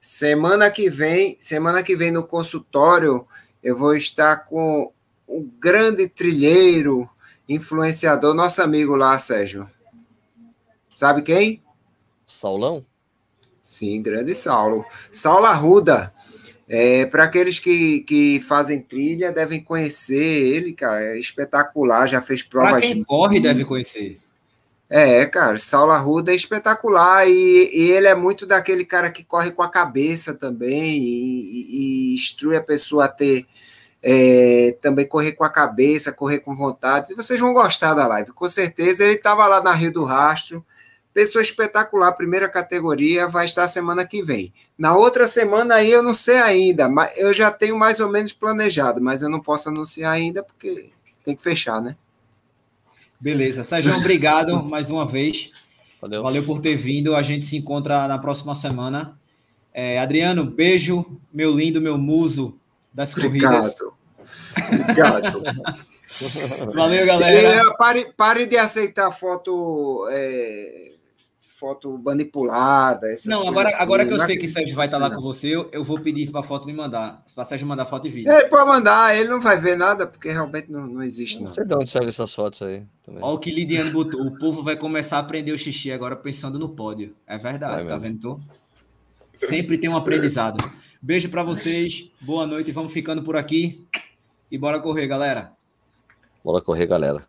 B: Semana que vem, semana que vem no consultório, eu vou estar com o grande trilheiro, influenciador, nosso amigo lá, Sérgio. Sabe quem?
C: Saulão?
B: Sim, grande Saulo. Saulo Arruda. É, Para aqueles que, que fazem trilha, devem conhecer ele, cara. É espetacular, já fez provas. Para
A: quem corre, deve conhecer.
B: É, cara, Saulo Arruda é espetacular e, e, ele é muito daquele cara que corre com a cabeça também e, e instrui a pessoa a ter é, também correr com a cabeça, correr com vontade. E vocês vão gostar da live, com certeza. Ele estava lá na Rio do Rastro, Pessoa espetacular, primeira categoria, vai estar semana que vem. Na outra semana aí eu não sei ainda, mas eu já tenho mais ou menos planejado, mas eu não posso anunciar ainda porque tem que fechar, né?
A: Beleza. Sérgio, obrigado [laughs] mais uma vez. Valeu. Valeu por ter vindo. A gente se encontra na próxima semana. É, Adriano, beijo, meu lindo, meu muso das corridas.
B: Obrigado. [laughs]
A: Valeu, galera.
B: pare, pare de aceitar foto é, foto manipulada.
A: Não, agora, assim, agora que eu sei que Sérgio vai estar lá com você, eu, eu vou pedir para a foto me mandar. Para Sérgio mandar foto e vídeo.
B: Ele pode mandar, ele não vai ver nada, porque realmente não, não existe. Não, não
C: sei de onde saem essas fotos aí.
A: Também. Olha o que Lidiane botou. O povo vai começar a aprender o xixi agora pensando no pódio. É verdade, vai tá vendo? Tu? Sempre tem um aprendizado. Beijo para vocês, boa noite, vamos ficando por aqui. E bora correr, galera.
C: Bora correr, galera.